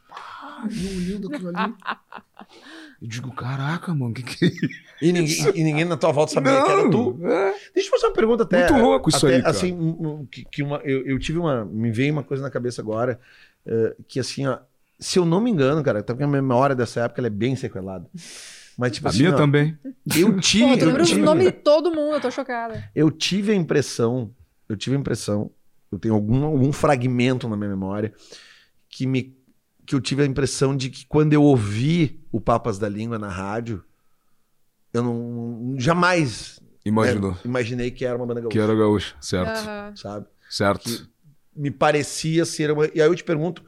Pá, e eu olhando aquilo ali. Eu digo, caraca, mano, que que é isso? E ninguém, e ninguém na tua volta sabia que era tu. É. Deixa eu fazer uma pergunta até. Muito louco isso até, aí, cara. Assim, que, que uma, eu, eu tive uma. Me veio uma coisa na cabeça agora. eh, que assim, ó. Se eu não me engano, cara, até porque a memória dessa época ela é bem sequelada. Mas, tipo A assim. minha ó, também. Eu Pô, tive. tu lembra o nome de todo mundo, eu tô chocada. eu tive a impressão. Eu tive a impressão. Eu tenho algum, algum fragmento na minha memória que me. Que eu tive a impressão de que quando eu ouvi o Papas da Língua na rádio, eu não. Jamais Imaginou. É, imaginei que era uma banda gaúcha. Que era gaúcha, certo. Aham. Sabe? Certo. Me parecia ser uma. E aí eu te pergunto.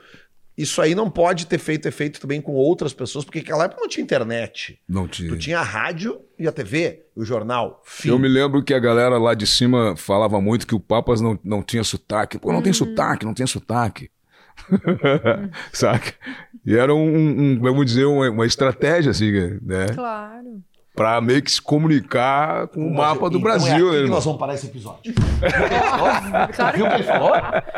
Isso aí não pode ter feito efeito também com outras pessoas, porque naquela época não tinha internet. Não tinha. Tu tinha a rádio e a TV, o jornal. Fim. Eu me lembro que a galera lá de cima falava muito que o Papas não, não tinha sotaque. Pô, não tem sotaque, não tem sotaque. Saca? E era um, um- vamos dizer, uma, uma estratégia, assim, né? Claro. Pra meio que se comunicar com o mapa do Então Brasil, é aqui né, nós vamos parar esse episódio. Claro Viu o que ele falou?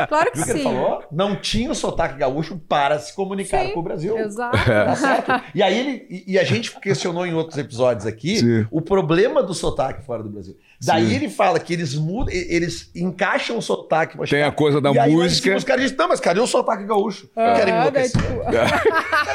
Claro que Viu o que ele sim. falou? Não tinha o sotaque gaúcho para se comunicar Sim, com o Brasil. Exato. Tá certo? E aí ele, e- a gente questionou em outros episódios aqui Sim. o problema do sotaque fora do Brasil. Daí Sim. ele fala que eles mudam, eles encaixam o sotaque. Tem a coisa da e aí música. cima Os caras dizem, não, mas cadê o sotaque gaúcho? Querem me Ah, daí, enlouquecer. tipo, Os caras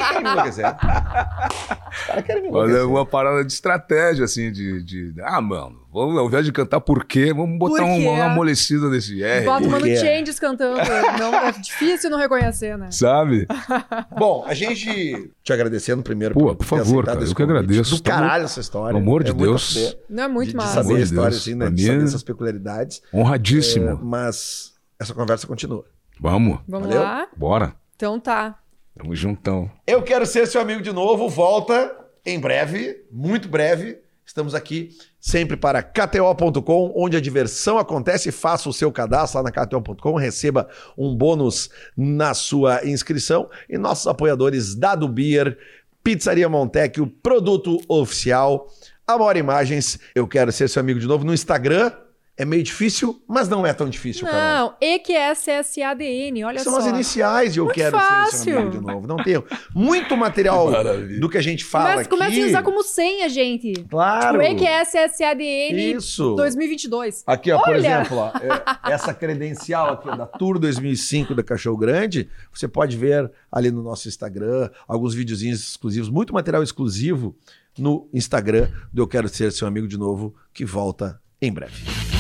querem me enlouquecer. Os caras querem me Mas é enlouquecer. uma parada de estratégia, assim, de. de ah, mano, vamos, ao invés de cantar por quê, vamos botar Por uma, amolecida nesse R. bota o por Mano? Changes cantando. Não, é difícil não reconhecer, né? Sabe? Bom, a gente te agradecendo primeiro Pô, ter por favor, cara, eu que agradeço. Do Tá caralho essa história. Pelo amor de É Deus. Não é muito de, de massa. saber Amor a de história, Deus. assim, né? De saber é- essas peculiaridades. Honradíssimo. É, mas essa conversa continua. Vamos, Vamos Valeu? lá? bora. Então tá. Tamo juntão. Eu quero ser seu amigo de novo. Volta em breve, muito breve. Estamos aqui sempre para KTO.com, onde a diversão acontece. Faça o seu cadastro lá na KTO.com, receba um bônus na sua inscrição. E nossos apoiadores Dado Beer, Pizzaria Montec, o produto oficial, Amor Imagens. Eu quero ser seu amigo de novo no Instagram. É meio difícil, mas não é tão difícil, Carol. Não, EQSSADN, olha São só. as iniciais e eu Muito quero ser seu fácil. amigo de novo. Não tenho muito material Maravilha. do que a gente fala Mas começa aqui. a usar como senha, gente. Claro. Tipo, EQSSADN Isso. 2022. Aqui, ó, por Olha! exemplo, ó, é- essa credencial aqui ó, da Tour 2005 da Cachorro Grande, você pode ver ali no nosso Instagram, alguns videozinhos exclusivos, muito material exclusivo no Instagram do Eu Quero Ser Seu Amigo de Novo, que volta em breve.